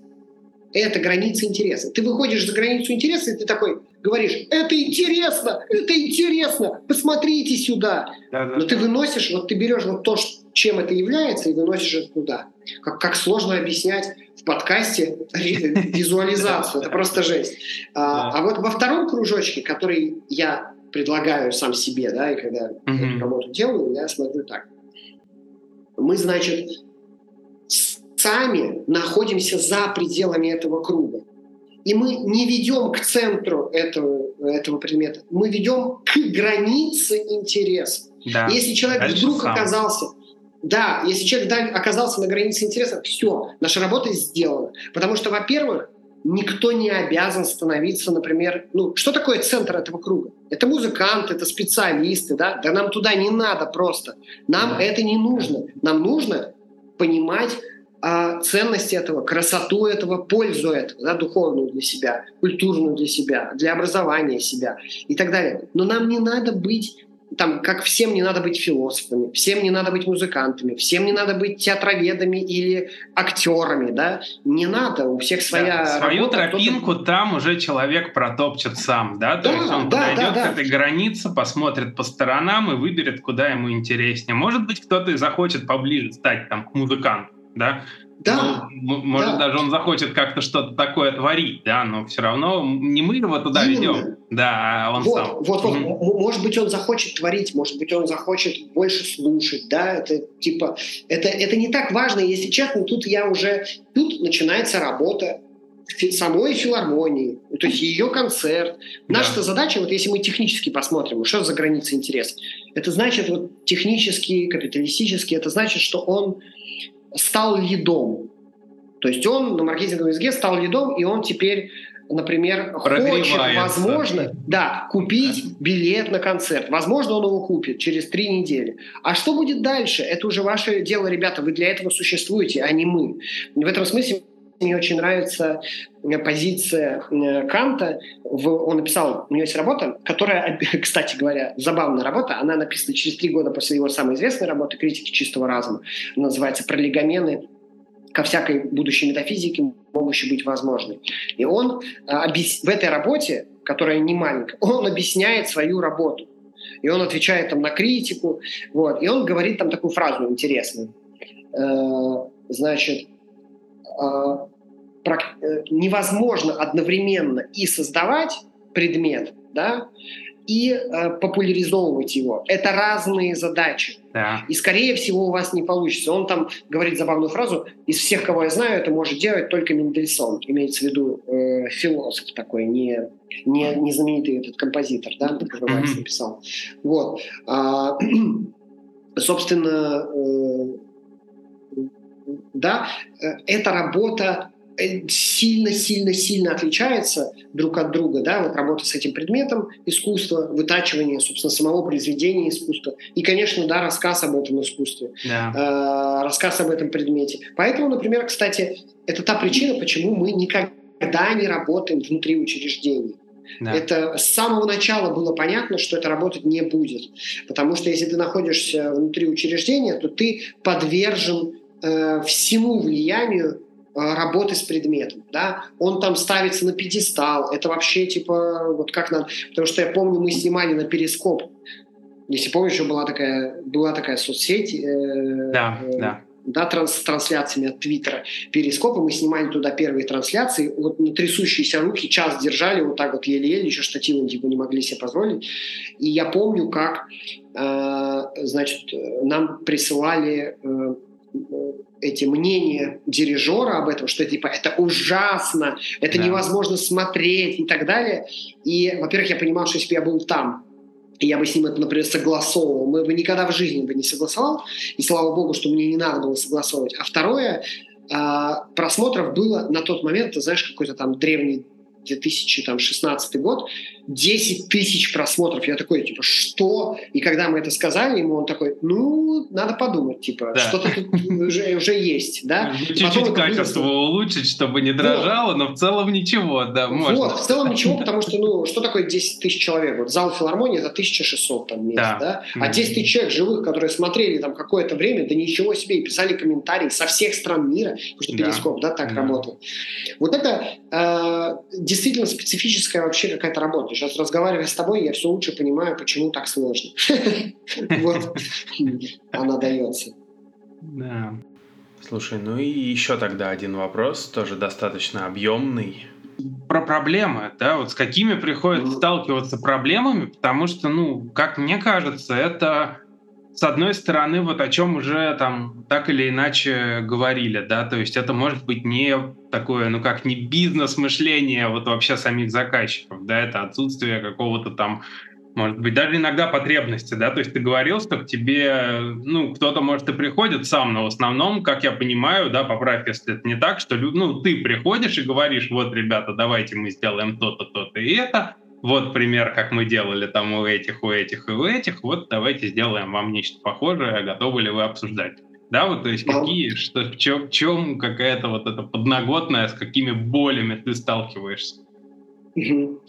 Это граница интереса. Ты выходишь за границу интереса, и ты такой говоришь, это интересно, это интересно, посмотрите сюда. Да, да, Но ты выносишь, вот ты берешь вот то, чем это является, и выносишь это туда. Как, как сложно объяснять в подкасте визуализацию. Это просто жесть. А, а вот во втором кружочке, который я предлагаю сам себе, да, и когда эту работу делаю, я смотрю так. Мы, значит, сами находимся за пределами этого круга. И мы не ведем к центру этого, этого предмета, мы ведем к границе интереса. Да. Если человек Дальше вдруг сам. оказался да, если человек оказался на границе интереса, все, наша работа сделана. Потому что, во-первых, никто не обязан становиться, например, ну, что такое центр этого круга? Это музыканты, это специалисты, да? Да нам туда не надо просто. Нам да. это не нужно. Нам нужно понимать а, ценность этого, красоту этого, пользу этого, да, духовную для себя, культурную для себя, для образования себя и так далее. Но нам не надо быть там, как всем не надо быть философами, всем не надо быть музыкантами, всем не надо быть театроведами или актерами, да, не надо, у всех своя да, Свою работа, тропинку там уже человек протопчет сам, да, то да, есть он да, подойдет да, да. к этой границе, посмотрит по сторонам и выберет, куда ему интереснее. Может быть, кто-то и захочет поближе стать там к музыканту, да, да. Ну, может, да. даже он захочет как-то что-то такое творить, да, но все равно не мы его туда Именно. ведем, да, а он вот, сам. Вот, вот. Mm-hmm. Может быть, он захочет творить, может быть, он захочет больше слушать, да, это типа, это, это не так важно, если честно, тут я уже, тут начинается работа самой филармонии, то есть ее концерт. Наша да. задача, вот если мы технически посмотрим, что за граница интереса, это значит вот технически, капиталистически, это значит, что он стал лидом. То есть он на маркетинговом языке стал лидом, и он теперь, например, хочет, возможно, да, купить да. билет на концерт. Возможно, он его купит через три недели. А что будет дальше? Это уже ваше дело, ребята. Вы для этого существуете, а не мы. В этом смысле мне очень нравится э, позиция э, Канта. Он написал, у него есть работа, которая, <laughs> кстати говоря, забавная работа. Она написана через три года после его самой известной работы «Критики чистого разума». Она называется «Пролегомены ко всякой будущей метафизике, могущей быть возможной». И он э, в этой работе, которая не маленькая, <laughs> он объясняет свою работу. И он отвечает там на критику. Вот. И он говорит там такую фразу интересную. Значит, а, невозможно одновременно и создавать предмет, да, и э, популяризовывать его. Это разные задачи. Да. И, скорее всего, у вас не получится. Он там говорит забавную фразу, из всех, кого я знаю, это может делать только Мендельсон. Имеется в виду э, философ такой, не, не, не знаменитый этот композитор, да, который mm-hmm. написал. Вот. А, <clears throat> собственно, да, эта работа сильно-сильно-сильно отличается друг от друга, да, вот работа с этим предметом искусства, вытачивание, собственно, самого произведения искусства и, конечно, да, рассказ об этом искусстве, да. э, рассказ об этом предмете. Поэтому, например, кстати, это та причина, почему мы никогда не работаем внутри учреждений. Да. Это с самого начала было понятно, что это работать не будет. Потому что если ты находишься внутри учреждения, то ты подвержен э, всему влиянию Э, работы с предметом, да, он там ставится на пьедестал, это вообще типа вот как надо, потому что я помню, мы снимали на перископ, если помнишь, еще была такая, была такая соцсеть, э, да, э, да. Да, транс, с трансляциями от Твиттера, Перископа, мы снимали туда первые трансляции, вот на трясущиеся руки час держали, вот так вот еле-еле, еще штативом типа не могли себе позволить. И я помню, как, э, значит, нам присылали э, эти мнения дирижера об этом, что типа это ужасно, это да. невозможно смотреть и так далее. И, во-первых, я понимал, что если бы я был там, я бы с ним это, например, согласовывал, мы бы никогда в жизни бы не согласовал, и слава богу, что мне не надо было согласовывать. А второе, а, просмотров было на тот момент, ты знаешь, какой-то там древний 2016 год, 10 тысяч просмотров. Я такой, типа, что? И когда мы это сказали ему, он такой, ну, надо подумать, типа, да. что-то тут уже, уже есть, да? Чуть-чуть качество было... улучшить, чтобы не дрожало, вот. но в целом ничего, да, можно. Вот, в целом ничего, потому что, ну, что такое 10 тысяч человек? Вот зал филармонии это 1600 там мест, да? да? А 10 тысяч человек живых, которые смотрели там какое-то время, да ничего себе, и писали комментарии со всех стран мира, потому что да. перископ, да, так да. работал. Вот это э, действительно специфическая вообще какая-то работа. Сейчас разговаривая с тобой, я все лучше понимаю, почему так сложно. <laughs> Вот она дается. Да. Слушай, ну и еще тогда один вопрос, тоже достаточно объемный. Про проблемы, да, вот с какими приходится сталкиваться проблемами, потому что, ну, как мне кажется, это с одной стороны, вот о чем уже там так или иначе говорили, да, то есть это может быть не такое, ну как, не бизнес-мышление вот вообще самих заказчиков, да, это отсутствие какого-то там может быть, даже иногда потребности, да, то есть ты говорил, что к тебе, ну, кто-то, может, и приходит сам, но в основном, как я понимаю, да, поправь, если это не так, что, ну, ты приходишь и говоришь, вот, ребята, давайте мы сделаем то-то, то-то и это, вот пример, как мы делали там у этих, у этих и у этих, вот давайте сделаем вам нечто похожее, готовы ли вы обсуждать. Да, вот, то есть какие, что, в чем, в чем какая-то вот эта подноготная, с какими болями ты сталкиваешься? Угу.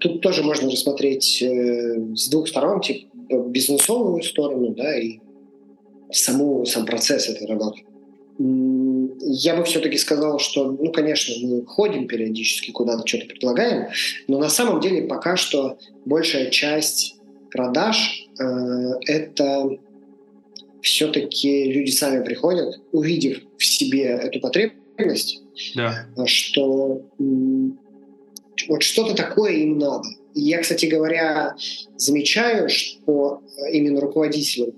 Тут тоже можно рассмотреть э, с двух сторон, типа бизнесовую сторону, да, и саму, сам процесс этой работы. Я бы все-таки сказал, что, ну, конечно, мы ходим периодически куда-то, что-то предлагаем, но на самом деле пока что большая часть продаж э, это все-таки люди сами приходят, увидев в себе эту потребность, да. что вот что-то такое им надо. И я, кстати говоря, замечаю, что именно руководителям,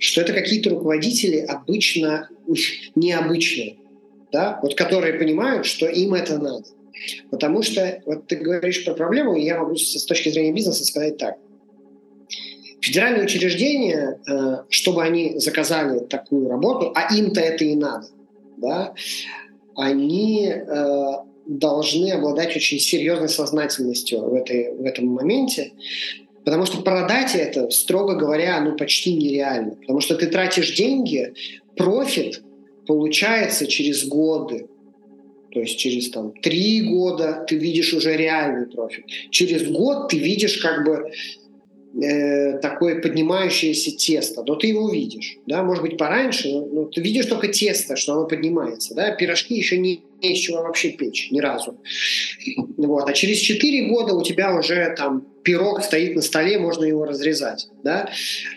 что это какие-то руководители обычно <laughs> необычные, да, вот которые понимают, что им это надо. Потому что, вот ты говоришь про проблему, и я могу с точки зрения бизнеса сказать так. Федеральные учреждения, э, чтобы они заказали такую работу, а им-то это и надо, да, они э, должны обладать очень серьезной сознательностью в, этой, в этом моменте, потому что продать это, строго говоря, ну почти нереально, потому что ты тратишь деньги профит получается через годы. То есть через там три года ты видишь уже реальный профит. Через год ты видишь как бы э, такое поднимающееся тесто, но ты его видишь, да, может быть пораньше, но, но ты видишь только тесто, что оно поднимается, да, пирожки еще не, не из чего вообще печь, ни разу. Вот. А через 4 года у тебя уже там пирог стоит на столе, можно его разрезать, да,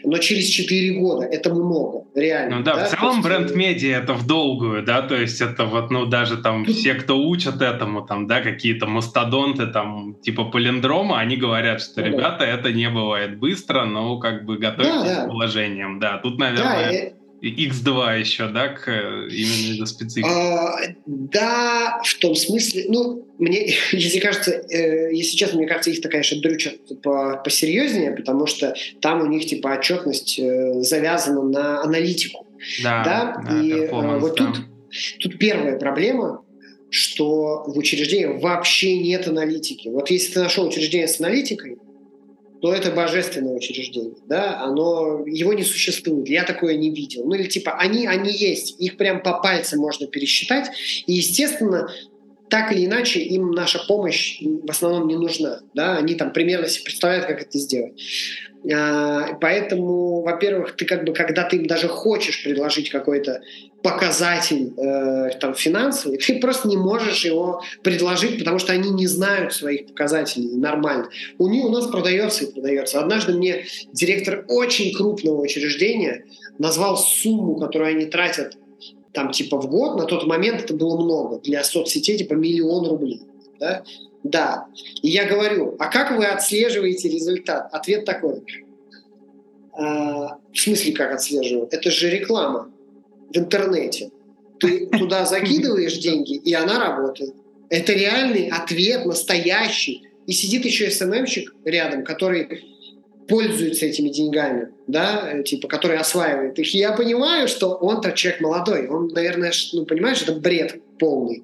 но через 4 года это много, реально. Ну да, да? в целом есть... бренд-медиа это в долгую, да, то есть это вот, ну даже там все, кто учат этому, там, да, какие-то мастодонты, там, типа полиндрома, они говорят, что, ну, ребята, это не бывает быстро, но как бы готовьтесь да, да. к положениям, да, тут, наверное... Да, X2 еще, да, к именно из-за специфики? А, да, в том смысле, ну, мне, <laughs> если кажется, э, если честно, мне кажется, их такая конечно, дрюча по, посерьезнее, потому что там у них, типа, отчетность э, завязана на аналитику. Да, да? да и э, вот да. тут, тут первая проблема, что в учреждении вообще нет аналитики. Вот если ты нашел учреждение с аналитикой, то это божественное учреждение, да, оно, его не существует, я такое не видел. Ну или типа, они, они есть, их прям по пальцам можно пересчитать, и, естественно, так или иначе им наша помощь в основном не нужна, да, они там примерно себе представляют, как это сделать. А, поэтому, во-первых, ты как бы, когда ты им даже хочешь предложить какой-то показатель э, там финансовый, ты просто не можешь его предложить, потому что они не знают своих показателей нормально. У них у нас продается и продается. Однажды мне директор очень крупного учреждения назвал сумму, которую они тратят там типа в год, на тот момент это было много, для соцсетей типа миллион рублей. Да? Да. И я говорю, а как вы отслеживаете результат? Ответ такой. А, в смысле, как отслеживаю? Это же реклама в интернете. Ты туда закидываешь деньги, и она работает. Это реальный ответ, настоящий. И сидит еще СММщик рядом, который пользуется этими деньгами, да, э, типа, который осваивает их. я понимаю, что он-то человек молодой, он, наверное, ну, понимаешь, это бред полный.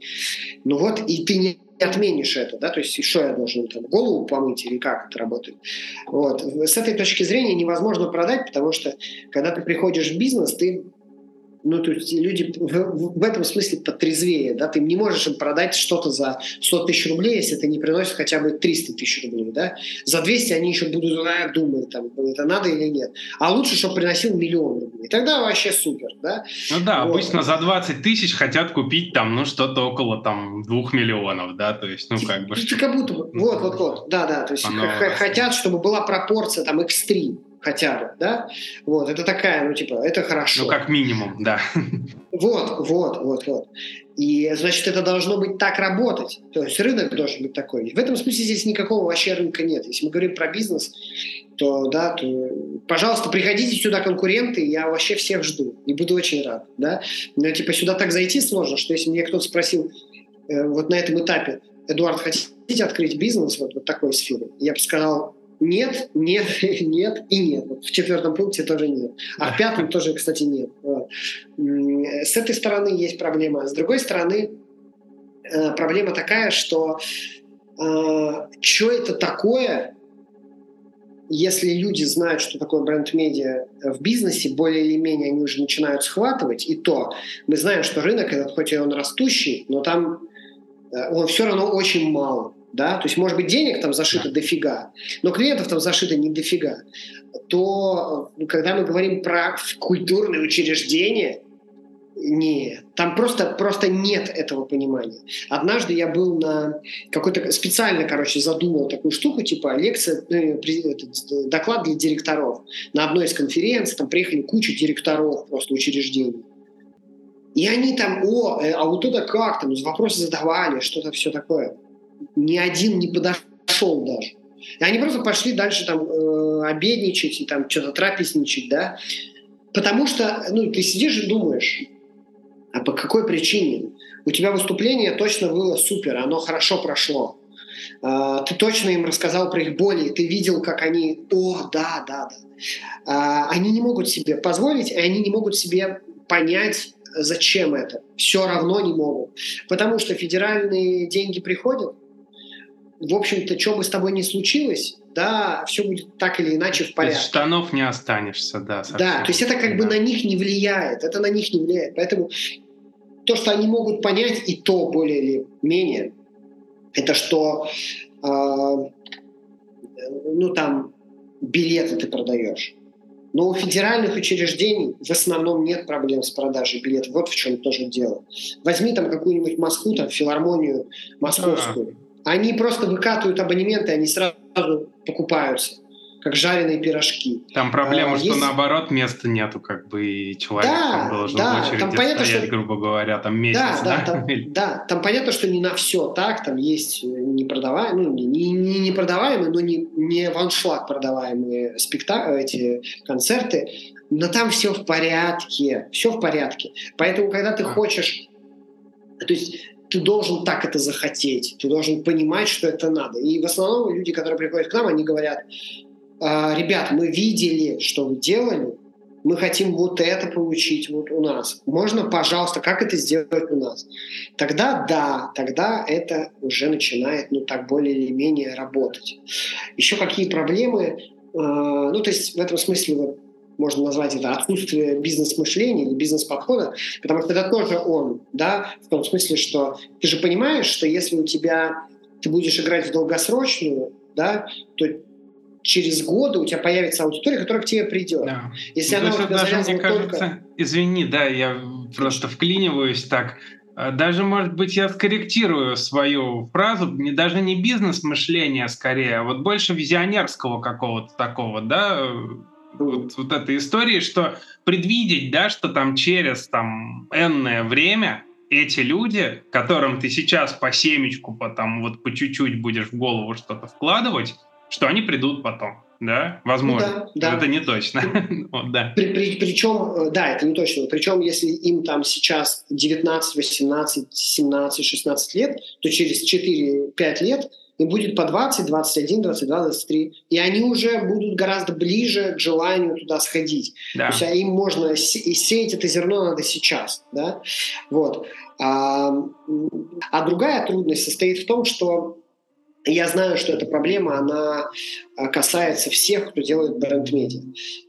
Ну вот, и ты не отменишь это, да, то есть что я должен там голову помыть или как это работает. Вот. С этой точки зрения невозможно продать, потому что когда ты приходишь в бизнес, ты ну, то есть люди в, в этом смысле потрезвее, да, ты не можешь им продать что-то за 100 тысяч рублей, если это не приносит хотя бы 300 тысяч рублей, да. За 200 они еще будут а, думать, там, это надо или нет. А лучше, чтобы приносил миллион рублей. Тогда вообще супер, да. Ну да, вот. обычно за 20 тысяч хотят купить там, ну, что-то около там 2 миллионов, да, то есть, ну, как бы... Как будто бы, вот, вот, вот, да, да, то есть хотят, чтобы была пропорция там X3, хотя бы, да, вот, это такая, ну, типа, это хорошо. Ну, как минимум, да. Вот, вот, вот, вот. И, значит, это должно быть так работать. То есть рынок должен быть такой. В этом смысле здесь никакого вообще рынка нет. Если мы говорим про бизнес, то, да, то, пожалуйста, приходите сюда, конкуренты, я вообще всех жду. И буду очень рад, да. Но, типа, сюда так зайти сложно, что если мне кто-то спросил э, вот на этом этапе, Эдуард, хотите открыть бизнес вот, вот такой сфере? Я бы сказал, нет, нет, <laughs> нет и нет. В четвертом пункте тоже нет. А в пятом <laughs> тоже, кстати, нет. С этой стороны есть проблема. С другой стороны, э, проблема такая, что э, что это такое, если люди знают, что такое бренд-медиа в бизнесе, более или менее они уже начинают схватывать, и то мы знаем, что рынок этот, хоть и он растущий, но там э, он все равно очень мало да, то есть, может быть, денег там зашито дофига, но клиентов там зашито не дофига, то ну, когда мы говорим про культурные учреждения, нет, там просто, просто нет этого понимания. Однажды я был на какой-то специально, короче, задумал такую штуку, типа лекция, э, доклад для директоров. На одной из конференций там приехали куча директоров просто учреждений. И они там, о, э, а вот это как там, вопросы задавали, что-то все такое ни один не подошел даже. И они просто пошли дальше там э, обедничать и там что-то трапезничать, да. Потому что, ну, ты сидишь и думаешь, а по какой причине? У тебя выступление точно было супер, оно хорошо прошло. Uh, ты точно им рассказал про их боли, ты видел, как они, о, да, да, да. Uh, они не могут себе позволить, и они не могут себе понять, зачем это. Все равно не могут. Потому что федеральные деньги приходят, в общем-то, что бы с тобой ни случилось, да, все будет так или иначе в порядке. Без штанов не останешься, да. Совсем. Да, то есть это как да. бы на них не влияет, это на них не влияет. Поэтому то, что они могут понять, и то более или менее, это что, э, ну там, билеты ты продаешь. Но у федеральных учреждений в основном нет проблем с продажей билетов. Вот в чем тоже дело. Возьми там какую-нибудь Москву, там филармонию московскую. А они просто выкатывают абонементы, они сразу покупаются, как жареные пирожки. Там проблема, а, что есть... наоборот места нету, как бы и человек да, там должен да, в очереди там понятно, стоять, что... грубо говоря, там месяц. Да, да, да? Там, да, там понятно, что не на все так, там есть непродаваемые, ну, не, не, не продаваемые, но не, не в аншлаг продаваемые спектакли, эти концерты, но там все в порядке, все в порядке. Поэтому, когда ты хочешь, то есть ты должен так это захотеть, ты должен понимать, что это надо. И в основном люди, которые приходят к нам, они говорят, «А, ребят, мы видели, что вы делали, мы хотим вот это получить вот у нас. Можно, пожалуйста, как это сделать у нас? Тогда да, тогда это уже начинает, ну, так более или менее работать. Еще какие проблемы? Э, ну, то есть в этом смысле вот, можно назвать это отсутствие бизнес-мышления или бизнес-подхода, потому что это тоже он, да, в том смысле, что ты же понимаешь, что если у тебя ты будешь играть в долгосрочную, да, то через годы у тебя появится аудитория, которая к тебе придет. Да. Если ну, она у тебя даже, мне кажется, только... извини, да, я просто вклиниваюсь так. А, даже, может быть, я скорректирую свою фразу, не, даже не бизнес-мышление скорее, а вот больше визионерского какого-то такого, да, вот, вот этой истории, что предвидеть, да, что там через там энное время эти люди, которым ты сейчас по семечку, по, там, вот по чуть-чуть будешь в голову что-то вкладывать, что они придут потом. Да, возможно. Ну, да, да. Это не точно. <laughs> вот, да. При, при, причем, э, да, это не точно. Причем, если им там сейчас 19, 18, 17, 16 лет, то через 4-5 лет им будет по 20, 21, 22, 23. И они уже будут гораздо ближе к желанию туда сходить. Да. То есть а им можно сеять это зерно надо сейчас. Да? Вот. А, а другая трудность состоит в том, что я знаю, что эта проблема, она а, касается всех, кто делает бренд-медиа.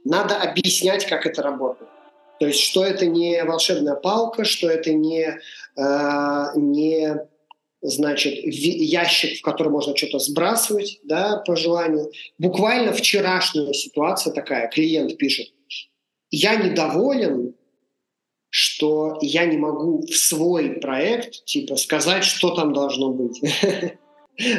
Надо объяснять, как это работает. То есть, что это не волшебная палка, что это не, э, не значит, ящик, в который можно что-то сбрасывать, да, по желанию. Буквально вчерашняя ситуация такая, клиент пишет, я недоволен, что я не могу в свой проект, типа, сказать, что там должно быть. <laughs>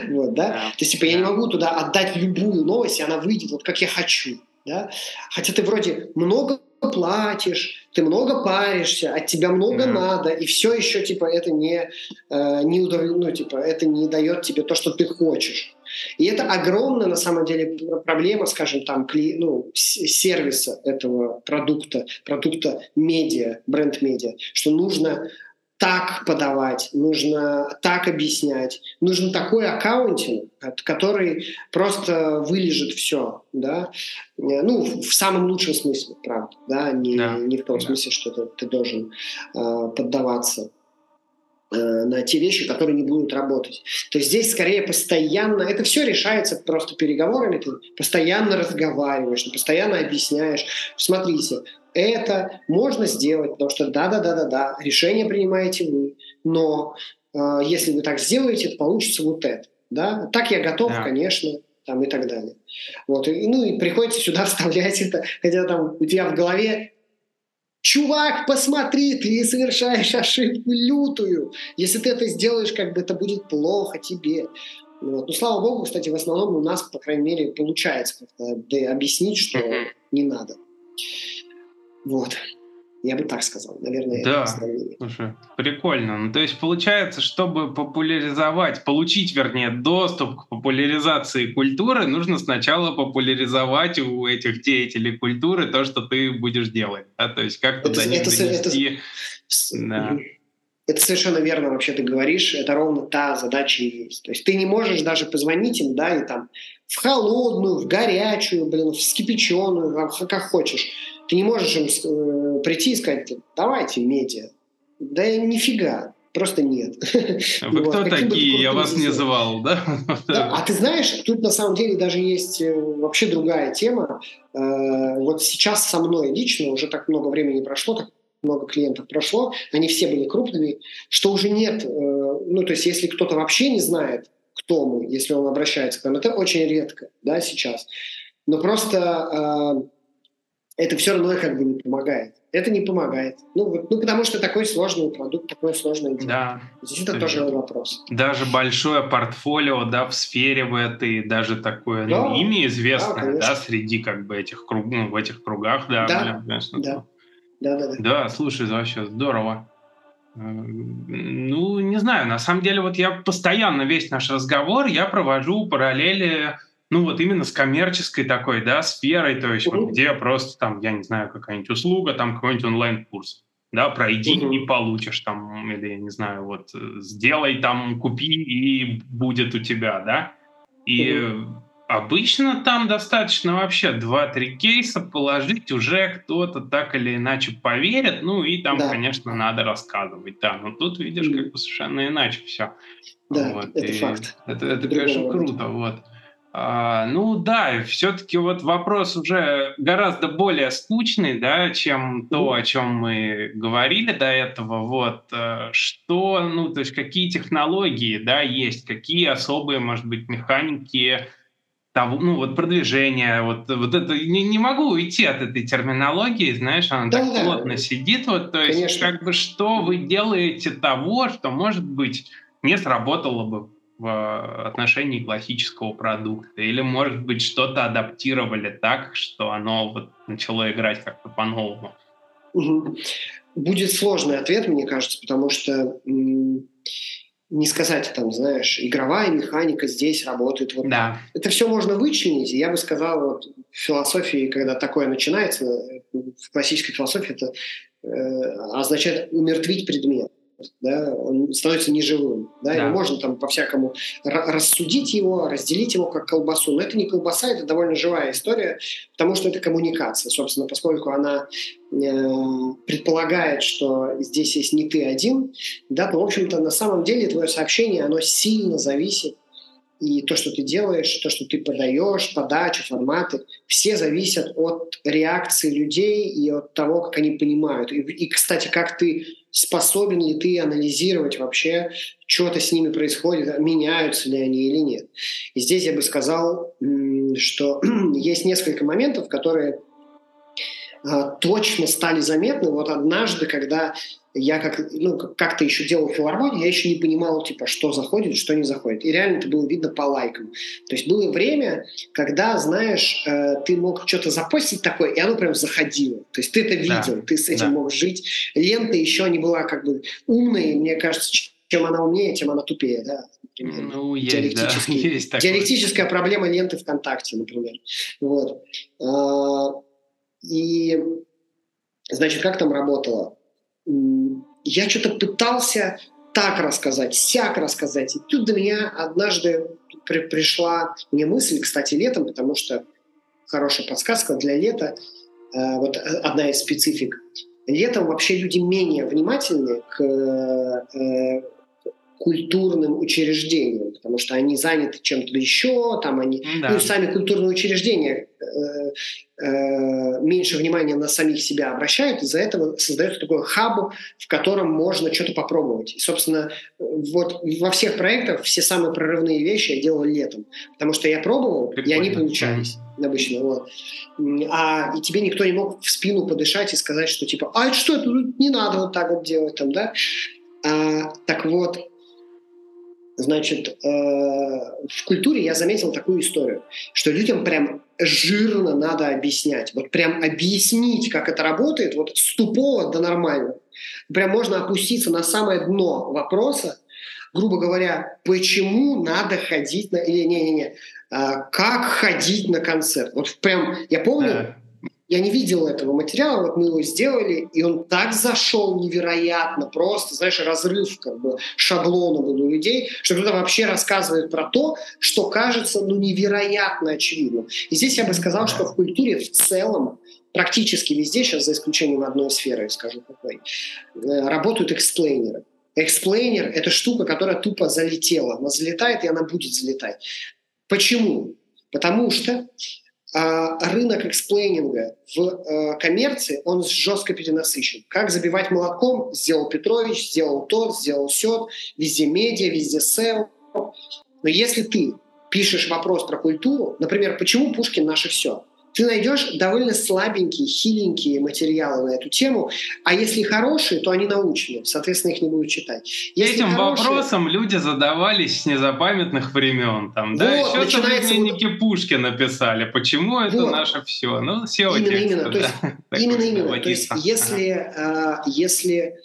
Вот, да? То есть, типа, я не могу туда отдать любую новость, и она выйдет вот как я хочу. Да? Хотя ты вроде много платишь, ты много паришься, от тебя много mm-hmm. надо, и все еще типа это не, э, не удов... ну, типа, это не дает тебе то, что ты хочешь. И это огромная на самом деле проблема, скажем, там, кли... ну, сервиса этого продукта, продукта медиа, бренд-медиа, что нужно так подавать, нужно так объяснять, нужен такой аккаунтинг, который просто вылежит все, да, ну, в самом лучшем смысле, правда, да, не, да. не в том да. смысле, что ты, ты должен э, поддаваться э, на те вещи, которые не будут работать. То есть здесь скорее постоянно, это все решается просто переговорами, ты постоянно разговариваешь, постоянно объясняешь. Смотрите, это можно сделать, потому что да-да-да-да-да, решение принимаете вы, но э, если вы так сделаете, то получится вот это. Да? Так я готов, да. конечно, там и так далее. Вот. И, ну и приходится сюда <laughs> вставлять это, хотя там у тебя в голове Чувак, посмотри, ты совершаешь ошибку лютую. Если ты это сделаешь, как бы это будет плохо тебе. Вот. Ну, слава богу, кстати, в основном у нас, по крайней мере, получается как-то объяснить, что не надо. Вот. Я бы так сказал, наверное. Да, слушай, прикольно. Ну, то есть получается, чтобы популяризовать, получить, вернее, доступ к популяризации культуры, нужно сначала популяризовать у этих деятелей культуры то, что ты будешь делать. Да? То есть как-то до них это, донести. Это, да. это совершенно верно вообще ты говоришь. Это ровно та задача и есть. То есть ты не можешь даже позвонить им, да, и там в холодную, в горячую, блин, в вскипяченную, как хочешь ты не можешь им э, прийти и сказать, давайте медиа. Да нифига, просто нет. А вы <laughs> кто такие? Я вас не звал, да? А ты знаешь, тут на самом деле даже есть э, вообще другая тема. Э, вот сейчас со мной лично уже так много времени прошло, так много клиентов прошло, они все были крупными, что уже нет, ну то есть если кто-то вообще не знает, кто мы, если он обращается к нам, это очень редко, да, сейчас. Но просто это все равно как бы не помогает. Это не помогает. Ну, вот, ну потому что такой сложный продукт, такое сложное дело. Да. Здесь это тоже вопрос. Даже большое портфолио, да, в сфере в этой, даже такое да. ну, имя известное, да, да, среди как бы этих круг, ну, в этих кругах, да, да. Конечно. Да. Да, да, да. Да, слушай, вообще здорово. Э, ну, не знаю, на самом деле, вот я постоянно весь наш разговор, я провожу параллели ну вот именно с коммерческой такой, да, сферой, то есть вот где просто там, я не знаю, какая-нибудь услуга, там какой-нибудь онлайн-курс, да, пройди и получишь там, или я не знаю, вот сделай там, купи и будет у тебя, да, и обычно там достаточно вообще 2-3 кейса положить, уже кто-то так или иначе поверит, ну и там, да. конечно, надо рассказывать, да, но тут видишь, как бы совершенно иначе все. Да, вот, это факт. Это, это конечно, круто, вот. А, ну да, все-таки вот вопрос уже гораздо более скучный, да, чем то, о чем мы говорили до этого. Вот э, что, ну, то есть какие технологии, да, есть, какие особые, может быть, механики того, ну вот продвижение, вот, вот это не, не могу уйти от этой терминологии, знаешь, она да, так да. плотно сидит, вот, то есть Конечно. как бы что вы делаете того, что может быть не сработало бы в отношении классического продукта? Или, может быть, что-то адаптировали так, что оно вот начало играть как-то по-новому? Угу. Будет сложный ответ, мне кажется, потому что не сказать, там, знаешь, игровая механика здесь работает вот да. Это все можно вычленить, я бы сказал, вот в философии, когда такое начинается, в классической философии это э, означает умертвить предмет да, он становится неживым. Да, да. Его можно там по-всякому рассудить его, разделить его как колбасу, но это не колбаса, это довольно живая история, потому что это коммуникация, собственно, поскольку она э, предполагает, что здесь есть не ты один, да, то, в общем-то, на самом деле твое сообщение, оно сильно зависит и то, что ты делаешь, то, что ты подаешь, подача, форматы, все зависят от реакции людей и от того, как они понимают. И, и кстати, как ты способен ли ты анализировать вообще, что-то с ними происходит, меняются ли они или нет. И здесь я бы сказал, что <clears throat> есть несколько моментов, которые а, точно стали заметны. Вот однажды, когда я как, ну, как-то еще делал филармонию, я еще не понимал, типа, что заходит, что не заходит. И реально это было видно по лайкам. То есть было время, когда, знаешь, э, ты мог что-то запостить такое, и оно прям заходило. То есть ты это видел, да. ты с этим да. мог жить. Лента еще не была как бы умной, мне кажется, чем она умнее, тем она тупее, да. Например. Ну, есть, да. <laughs> есть такое. Диалектическая проблема ленты ВКонтакте, например. Вот. А, и, значит, как там работало? Я что-то пытался так рассказать, сяк рассказать. И тут до меня однажды при, пришла мне мысль, кстати, летом, потому что хорошая подсказка для лета, э, вот одна из специфик. Летом вообще люди менее внимательны к э, культурным учреждениям, потому что они заняты чем-то еще, там они, да. ну, сами культурные учреждения э, э, меньше внимания на самих себя обращают, из-за этого создается такой хаб, в котором можно что-то попробовать. И, собственно, вот во всех проектах все самые прорывные вещи я делал летом, потому что я пробовал, Прикольно. и они получались обычно. Вот. А и тебе никто не мог в спину подышать и сказать, что типа, а это что, это не надо вот так вот делать там, да? А, так вот, Значит, э, в культуре я заметил такую историю, что людям прям жирно надо объяснять. Вот прям объяснить, как это работает, вот с тупого до нормального. Прям можно опуститься на самое дно вопроса, грубо говоря, почему надо ходить на... Или не-не-не, а, как ходить на концерт. Вот прям, я помню, я не видел этого материала, вот мы его сделали, и он так зашел невероятно, просто, знаешь, разрыв как бы шаблона был у людей, что кто-то вообще рассказывает про то, что кажется, ну, невероятно очевидным. И здесь я бы сказал, что в культуре в целом практически везде, сейчас за исключением одной сферы, скажу какой, э, работают эксплейнеры. Эксплейнер – это штука, которая тупо залетела. Она залетает, и она будет залетать. Почему? Потому что рынок explaining а в э, коммерции, он жестко перенасыщен. Как забивать молотком, сделал Петрович, сделал тот, сделал сет, везде медиа, везде сел. Но если ты пишешь вопрос про культуру, например, почему Пушкин наше все? Ты найдешь довольно слабенькие, хиленькие материалы на эту тему, а если хорошие, то они научные, соответственно, их не будут читать. Если Этим хорошие... вопросом люди задавались с незапамятных времен. Там, вот, да, еще начинается... современники вот... Пушкина писали, почему вот. это наше все. Ну, SEO именно, тексты, именно. Да. То есть, именно, именно. То есть, если, ага. э, если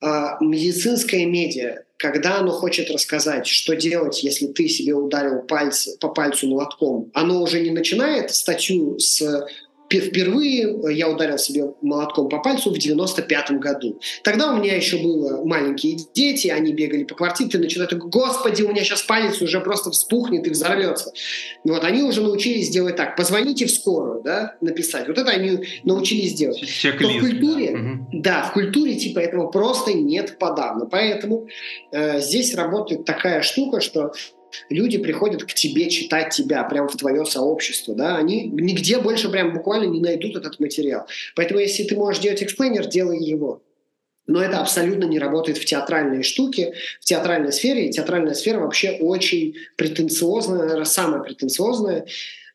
э, медицинская медиа когда оно хочет рассказать, что делать, если ты себе ударил пальцы, по пальцу молотком, оно уже не начинает статью с впервые я ударил себе молотком по пальцу в 95-м году. Тогда у меня еще было маленькие дети, они бегали по квартире, ты начинаешь, господи, у меня сейчас палец уже просто вспухнет и взорвется. Вот они уже научились делать так. Позвоните в скорую, да, написать. Вот это они научились делать. Но в культуре, да. да, в культуре типа этого просто нет подавно. Поэтому э, здесь работает такая штука, что люди приходят к тебе читать тебя, прямо в твое сообщество, да, они нигде больше прям буквально не найдут этот материал. Поэтому если ты можешь делать эксплейнер, делай его. Но это абсолютно не работает в театральной штуке, в театральной сфере. И театральная сфера вообще очень претенциозная, самая претенциозная.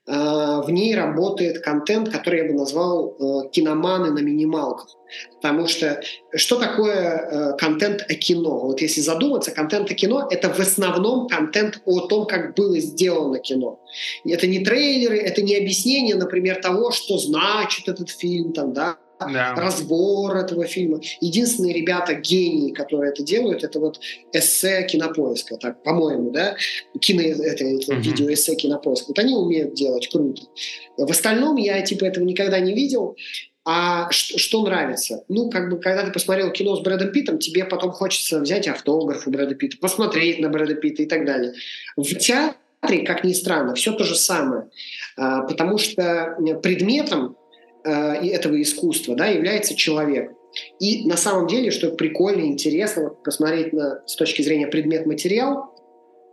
А, в ней работает контент, который я бы назвал э, киноманы на минималках. Потому что что такое э, контент о кино? Вот если задуматься, контент о кино – это в основном контент о том, как было сделано кино. Это не трейлеры, это не объяснение, например, того, что значит этот фильм, там, да, да. разбор этого фильма. Единственные ребята гении, которые это делают, это вот эссе кинопоиска, так, по-моему, да, кино, это, это uh-huh. видео эссе кинопоиска. Вот они умеют делать круто. В остальном я типа этого никогда не видел. А что, что нравится? Ну, как бы, когда ты посмотрел кино с Брэдом Питтом, тебе потом хочется взять автограф у Брэда Питта, посмотреть на Брэда Питта и так далее. В театре, как ни странно, все то же самое. А, потому что предметом э, этого искусства да, является человек. И на самом деле, что прикольно, интересно вот посмотреть на, с точки зрения предмет-материал,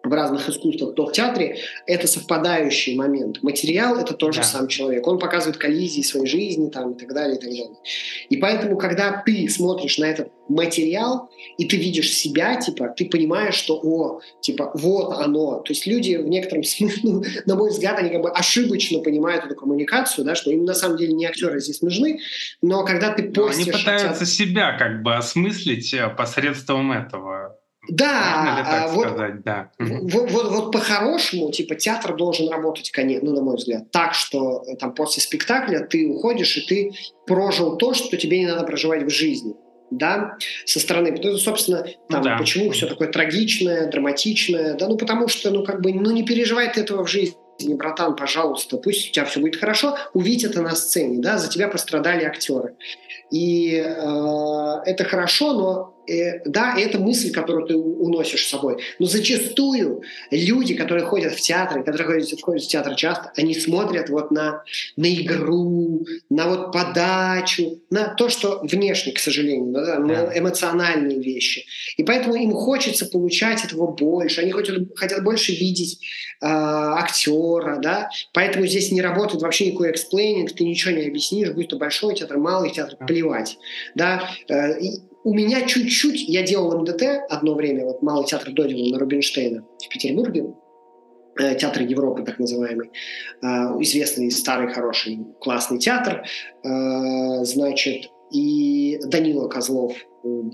в разных искусствах, то в театре это совпадающий момент. Материал — это тоже да. сам человек. Он показывает коллизии своей жизни там, и так далее, и так далее. И поэтому, когда ты смотришь на этот материал, и ты видишь себя, типа, ты понимаешь, что, о, типа, вот оно. То есть люди в некотором смысле, <laughs> ну, на мой взгляд, они как бы ошибочно понимают эту коммуникацию, да, что им на самом деле не актеры здесь нужны, но когда ты постишь... Но они пытаются театр... себя как бы осмыслить э, посредством этого. Да, а, вот, сказать? да. Вот, вот, вот по-хорошему, типа, театр должен работать, ну, на мой взгляд, так, что э, там после спектакля ты уходишь, и ты прожил то, что тебе не надо проживать в жизни да, со стороны. Потому, собственно, там, да. почему все такое трагичное, драматичное, да, ну, потому что, ну, как бы, ну, не переживай ты этого в жизни, братан, пожалуйста, пусть у тебя все будет хорошо, увидь это на сцене, да, за тебя пострадали актеры. И э, это хорошо, но э, да, это мысль, которую ты уносишь с собой. Но зачастую люди, которые ходят в театр, которые ходят, ходят в театр часто, они смотрят вот на, на игру, на вот подачу, на то, что внешне, к сожалению, да, на эмоциональные вещи. И поэтому им хочется получать этого больше, они хотят, хотят больше видеть э, актера, да, поэтому здесь не работает вообще никакой explaining, ты ничего не объяснишь, будь то большой театр, малый театр, плевать, да, э, у меня чуть-чуть, я делал МДТ одно время, вот Малый театр Додина на Рубинштейна в Петербурге, э, театр Европы, так называемый, э, известный старый, хороший, классный театр, э, значит, и Данила Козлов,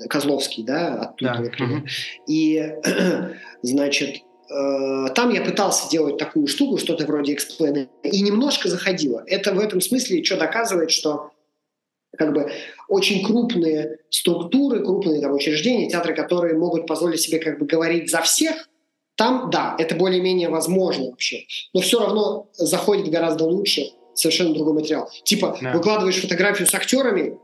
Козловский, да, оттуда, да. например. И, <clears throat> значит, там я пытался делать такую штуку, что-то вроде эксплейна, и немножко заходило. Это в этом смысле что доказывает, что как бы очень крупные структуры, крупные там, учреждения, театры, которые могут позволить себе как бы говорить за всех, там, да, это более-менее возможно вообще. Но все равно заходит гораздо лучше совершенно другой материал. Типа, да. выкладываешь фотографию с актерами,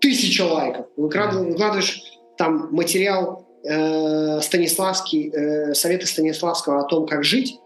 тысяча лайков. Выкладываешь, да. выкладываешь там материал э, Станиславский, э, советы Станиславского о том, как жить.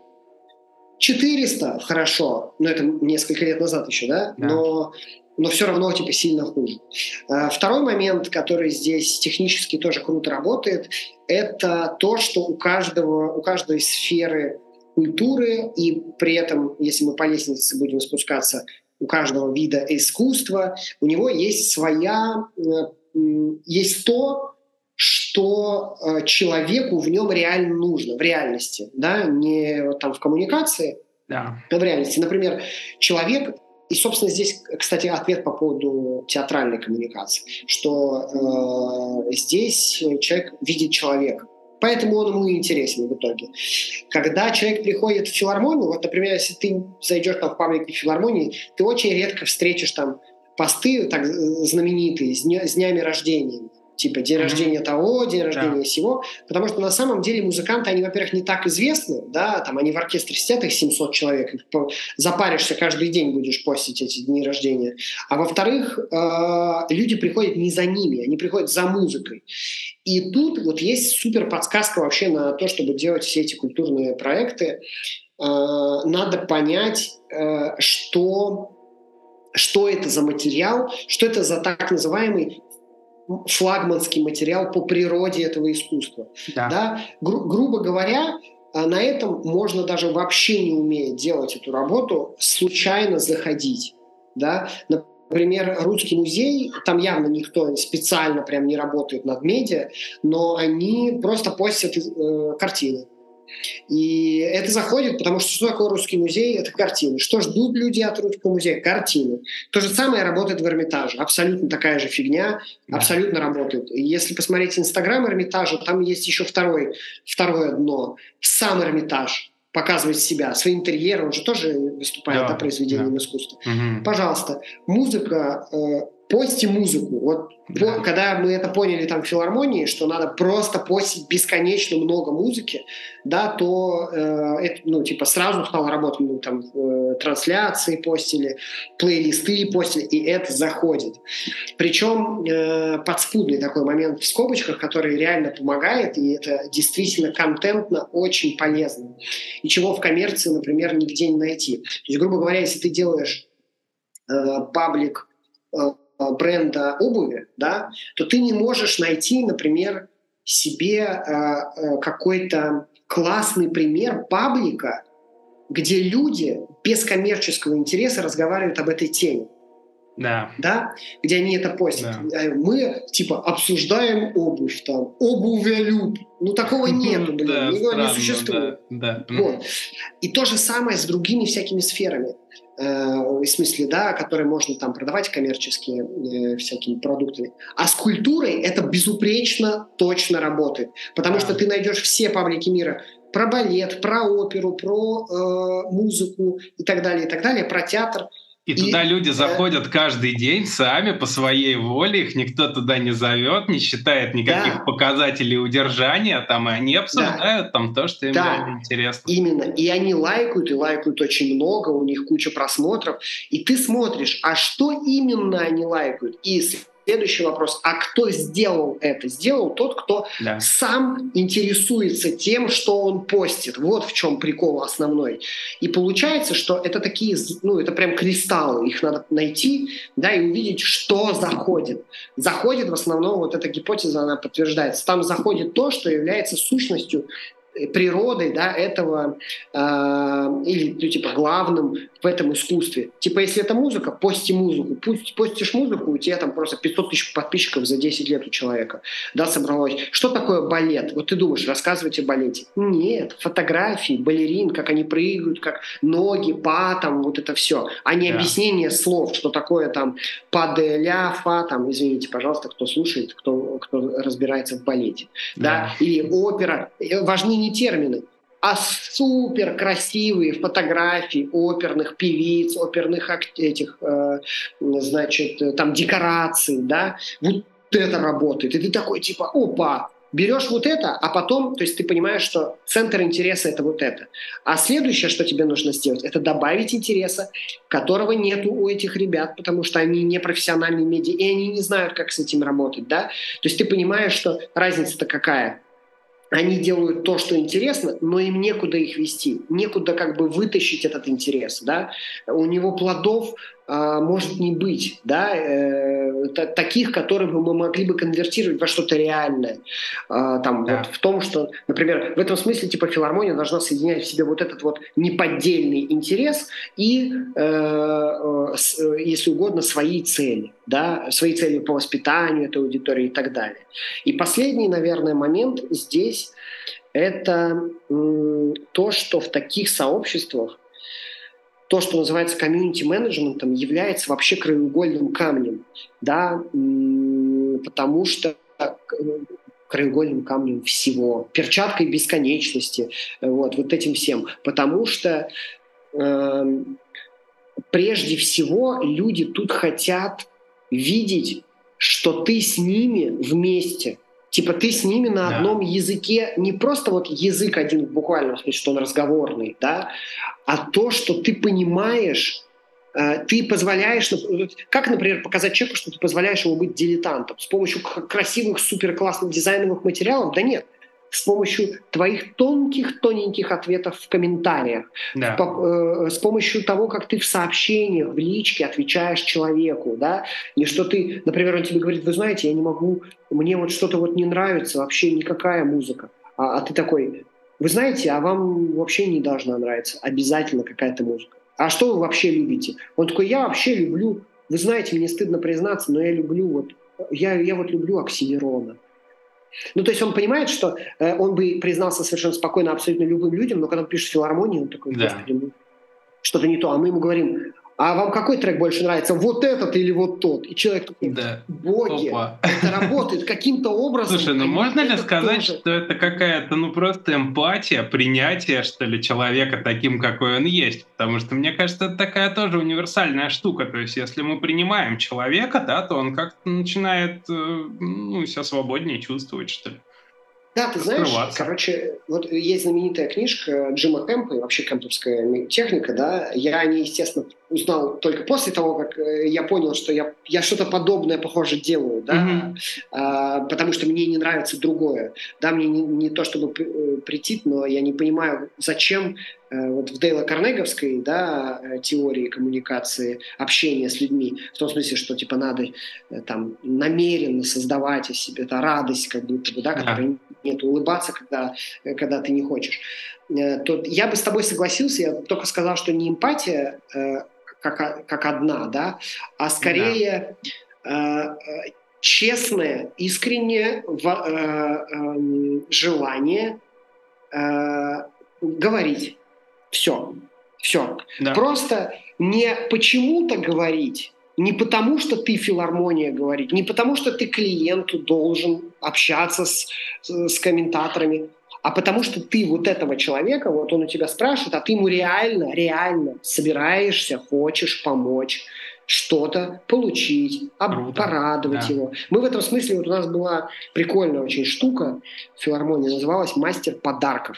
400 хорошо, но это несколько лет назад еще, да? да. Но но все равно типа сильно хуже. А, второй момент, который здесь технически тоже круто работает, это то, что у каждого, у каждой сферы культуры и при этом, если мы по лестнице будем спускаться, у каждого вида искусства, у него есть своя, э, есть то, что э, человеку в нем реально нужно, в реальности, да, не там в коммуникации, да. а в реальности. Например, человек и, собственно, здесь, кстати, ответ по поводу театральной коммуникации, что э, здесь человек видит человека. Поэтому он ему интересен в итоге. Когда человек приходит в филармонию, вот, например, если ты зайдешь там в паблик филармонии, ты очень редко встретишь там посты так знаменитые с, дня, с днями рождения типа день mm-hmm. рождения того, день рождения да. сего, потому что на самом деле музыканты, они, во-первых, не так известны, да, там они в оркестре сидят, их 700 человек, запаришься каждый день будешь постить эти дни рождения, а во-вторых, э, люди приходят не за ними, они приходят за музыкой. И тут вот есть супер подсказка вообще на то, чтобы делать все эти культурные проекты. Э, надо понять, э, что что это за материал, что это за так называемый флагманский материал по природе этого искусства. Да. Да? Гру- грубо говоря, а на этом можно даже вообще не умея делать эту работу, случайно заходить. Да? Например, Русский музей, там явно никто специально прям не работает над медиа, но они просто постят э, картины. И это заходит, потому что что такое русский музей? Это картины. Что ждут люди от русского музея? Картины. То же самое работает в Эрмитаже. Абсолютно такая же фигня, да. абсолютно работает. И если посмотреть Инстаграм Эрмитажа, там есть еще второй, второе дно. Сам Эрмитаж показывает себя, свои интерьеры, он же тоже выступает да, да, произведением да. искусства. Угу. Пожалуйста, музыка пости музыку. Вот да. по, когда мы это поняли там в филармонии, что надо просто постить бесконечно много музыки, да, то э, это, ну, типа, сразу стало работать, мы там э, трансляции постили, плейлисты постили, и это заходит. Причем э, подспудный такой момент в скобочках, который реально помогает, и это действительно контентно очень полезно. И чего в коммерции, например, нигде не найти. То есть, грубо говоря, если ты делаешь э, паблик Э, бренда обуви, да, то ты не можешь найти, например, себе э, э, какой-то классный пример паблика, где люди без коммерческого интереса разговаривают об этой теме. Да. да, где они это постят. Да. Э, мы типа обсуждаем обувь там, обувелюб. Ну такого <laughs> нету, блин, да, его не существует. Да, да. Вот. И то же самое с другими всякими сферами. Э, в смысле, да, которые можно там продавать коммерческие э, всякими продуктами. А с культурой это безупречно точно работает, потому да. что ты найдешь все паблики мира про балет, про оперу, про э, музыку и так далее, и так далее, про театр. И, туда люди заходят каждый день сами по своей воле, их никто туда не зовет, не считает никаких да. показателей удержания, там и они обсуждают да. там то, что им да. интересно. Именно. И они лайкают, и лайкают очень много, у них куча просмотров. И ты смотришь, а что именно они лайкают? И Следующий вопрос. А кто сделал это? Сделал тот, кто да. сам интересуется тем, что он постит. Вот в чем прикол основной. И получается, что это такие, ну, это прям кристаллы. Их надо найти, да, и увидеть, что заходит. Заходит в основном, вот эта гипотеза, она подтверждается. Там заходит то, что является сущностью природой да, этого э, или ну, типа главным в этом искусстве. Типа, если это музыка, пости музыку. Пусть постишь музыку, у тебя там просто 500 тысяч подписчиков за 10 лет у человека, да, собралось. Что такое балет? Вот ты думаешь, рассказывать о балете. Нет, фотографии, балерин, как они прыгают, как ноги, па, там, вот это все. А не да. объяснение слов, что такое там па, де, ля, фа, там, извините, пожалуйста, кто слушает, кто, кто разбирается в балете. Да. да? Или опера. Важнее не термины, а супер красивые фотографии оперных певиц, оперных этих, э, значит, там декораций, да, вот это работает. И ты такой типа, опа, берешь вот это, а потом, то есть ты понимаешь, что центр интереса это вот это. А следующее, что тебе нужно сделать, это добавить интереса, которого нет у этих ребят, потому что они не профессиональные медиа, и они не знают, как с этим работать, да. То есть ты понимаешь, что разница-то какая они делают то, что интересно, но им некуда их вести, некуда как бы вытащить этот интерес, да. У него плодов может не быть, да, э, таких, которые бы мы могли бы конвертировать во что-то реальное. А, там да. вот в том, что, например, в этом смысле типа филармония должна соединять в себе вот этот вот неподдельный интерес и, э, э, если угодно, свои цели, да, свои цели по воспитанию этой аудитории и так далее. И последний, наверное, момент здесь это то, что в таких сообществах то, что называется комьюнити-менеджментом, является вообще краеугольным камнем, да, потому что э, краеугольным камнем всего, перчаткой бесконечности, вот, вот этим всем, потому что э, прежде всего люди тут хотят видеть что ты с ними вместе. Типа ты с ними на одном да. языке, не просто вот язык один в буквальном смысле, что он разговорный, да, а то, что ты понимаешь, э, ты позволяешь, как, например, показать человеку, что ты позволяешь ему быть дилетантом с помощью красивых, супер классных дизайновых материалов? Да нет с помощью твоих тонких, тоненьких ответов в комментариях, да. по, э, с помощью того, как ты в сообщениях, в личке отвечаешь человеку, да, и что ты, например, он тебе говорит, вы знаете, я не могу, мне вот что-то вот не нравится, вообще никакая музыка, а, а ты такой, вы знаете, а вам вообще не должна нравиться обязательно какая-то музыка. А что вы вообще любите? Он такой, я вообще люблю, вы знаете, мне стыдно признаться, но я люблю вот, я, я вот люблю Оксимирона. Ну, то есть он понимает, что э, он бы признался совершенно спокойно абсолютно любым людям, но когда он пишет филармонию, он такой, да. ну, что-то не то. А мы ему говорим, а вам какой трек больше нравится, вот этот или вот тот? И человек такой, да. боги, Опа. это работает каким-то образом. Слушай, ну можно ли сказать, тоже... что это какая-то, ну просто эмпатия, принятие, что ли, человека таким, какой он есть? Потому что, мне кажется, это такая тоже универсальная штука. То есть, если мы принимаем человека, да, то он как-то начинает э, ну, себя свободнее чувствовать, что ли. Да, ты знаешь, короче, вот есть знаменитая книжка Джима Кэмпа и вообще кэмповская техника, да, я о ней, естественно, узнал только после того, как э, я понял, что я, я что-то подобное, похоже, делаю, да, mm-hmm. а, потому что мне не нравится другое, да, мне не, не то, чтобы э, прийти, но я не понимаю, зачем э, вот в Дейла Карнеговской, да, теории коммуникации, общения с людьми, в том смысле, что, типа, надо там намеренно создавать из себя это радость, как будто бы, да, которая yeah. Нет, улыбаться, когда, когда ты не хочешь то я бы с тобой согласился, я только сказал, что не эмпатия как, как одна, да, а скорее да. э, честное, искреннее в, э, э, желание э, говорить. Все. Все. Да. Просто не почему-то говорить, не потому, что ты филармония говорить, не потому, что ты клиенту должен общаться с, с комментаторами, а потому что ты вот этого человека, вот он у тебя спрашивает, а ты ему реально, реально собираешься, хочешь помочь что-то получить, об, порадовать да. его. Мы в этом смысле, вот у нас была прикольная очень штука в филармонии, называлась «Мастер подарков».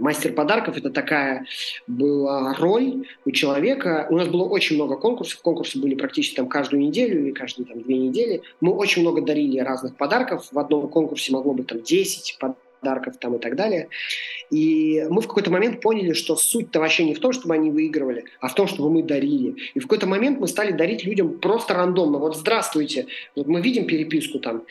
Мастер подарков это такая была роль у человека. У нас было очень много конкурсов. Конкурсы были практически там каждую неделю или каждые там две недели. Мы очень много дарили разных подарков. В одном конкурсе могло быть там 10 подарков подарков там и так далее. И мы в какой-то момент поняли, что суть-то вообще не в том, чтобы они выигрывали, а в том, чтобы мы дарили. И в какой-то момент мы стали дарить людям просто рандомно. Вот здравствуйте, вот мы видим переписку там,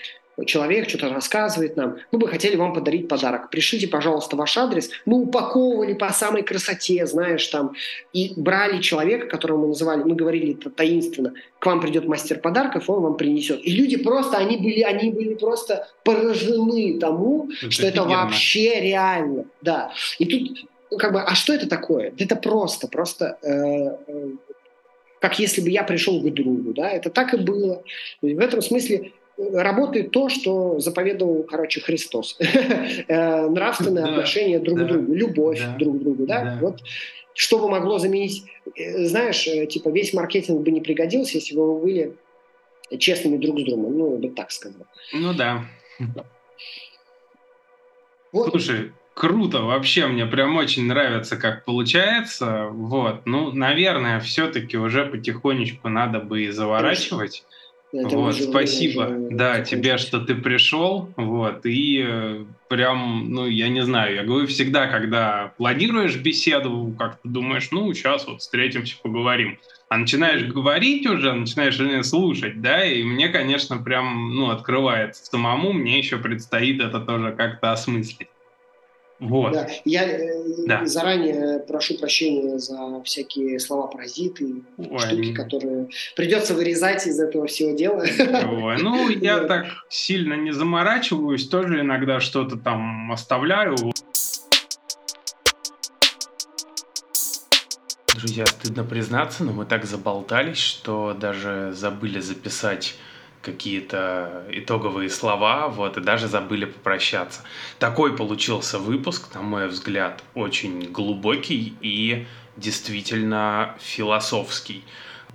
человек что-то рассказывает нам, мы бы хотели вам подарить подарок. Пришлите, пожалуйста, ваш адрес. Мы упаковывали по самой красоте, знаешь, там, и брали человека, которого мы называли, мы говорили это таинственно, к вам придет мастер подарков, он вам принесет. И люди просто, они были, они были просто поражены тому, это что офигенно. это вообще реально. Да. И тут, как бы, а что это такое? Это просто, просто э, э, как если бы я пришел к другу, да, это так и было. В этом смысле работает то, что заповедовал, короче, Христос. <laughs> Э, нравственное отношение друг к другу, любовь друг к другу, да? Вот что бы могло заменить, э, знаешь, э, типа весь маркетинг бы не пригодился, если бы вы были честными друг с другом, ну, я бы так сказал. Ну да. Вот. Слушай, круто, вообще мне прям очень нравится, как получается. Вот, ну, наверное, все-таки уже потихонечку надо бы и заворачивать. Это вот, спасибо, уже да, тебе, что ты пришел, вот, и э, прям, ну, я не знаю, я говорю всегда, когда планируешь беседу, как ты думаешь, ну, сейчас вот встретимся, поговорим, а начинаешь говорить уже, начинаешь слушать, да, и мне, конечно, прям, ну, открывается самому, мне еще предстоит это тоже как-то осмыслить. Вот. Да. Я э, да. заранее прошу прощения за всякие слова-паразиты, штуки, которые придется вырезать из этого всего дела. Ой, ну, я так сильно не заморачиваюсь, тоже иногда что-то там оставляю. Друзья, стыдно признаться, но мы так заболтались, что даже забыли записать какие-то итоговые слова, вот, и даже забыли попрощаться. Такой получился выпуск, на мой взгляд, очень глубокий и действительно философский.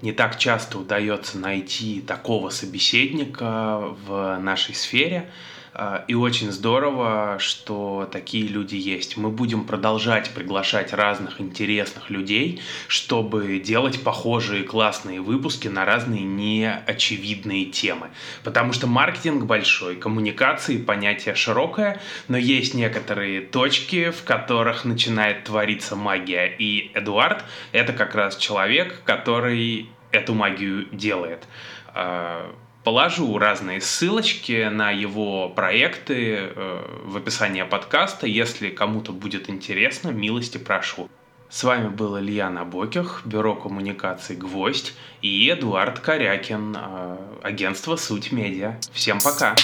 Не так часто удается найти такого собеседника в нашей сфере. А, и очень здорово, что такие люди есть. Мы будем продолжать приглашать разных интересных людей, чтобы делать похожие классные выпуски на разные неочевидные темы. Потому что маркетинг большой, коммуникации понятие широкое, но есть некоторые точки, в которых начинает твориться магия. И Эдуард — это как раз человек, который эту магию делает а, Положу разные ссылочки на его проекты э, в описании подкаста. Если кому-то будет интересно, милости прошу. С вами был Илья Набоких, Бюро коммуникаций «Гвоздь» и Эдуард Корякин, э, агентство «Суть Медиа». Всем пока!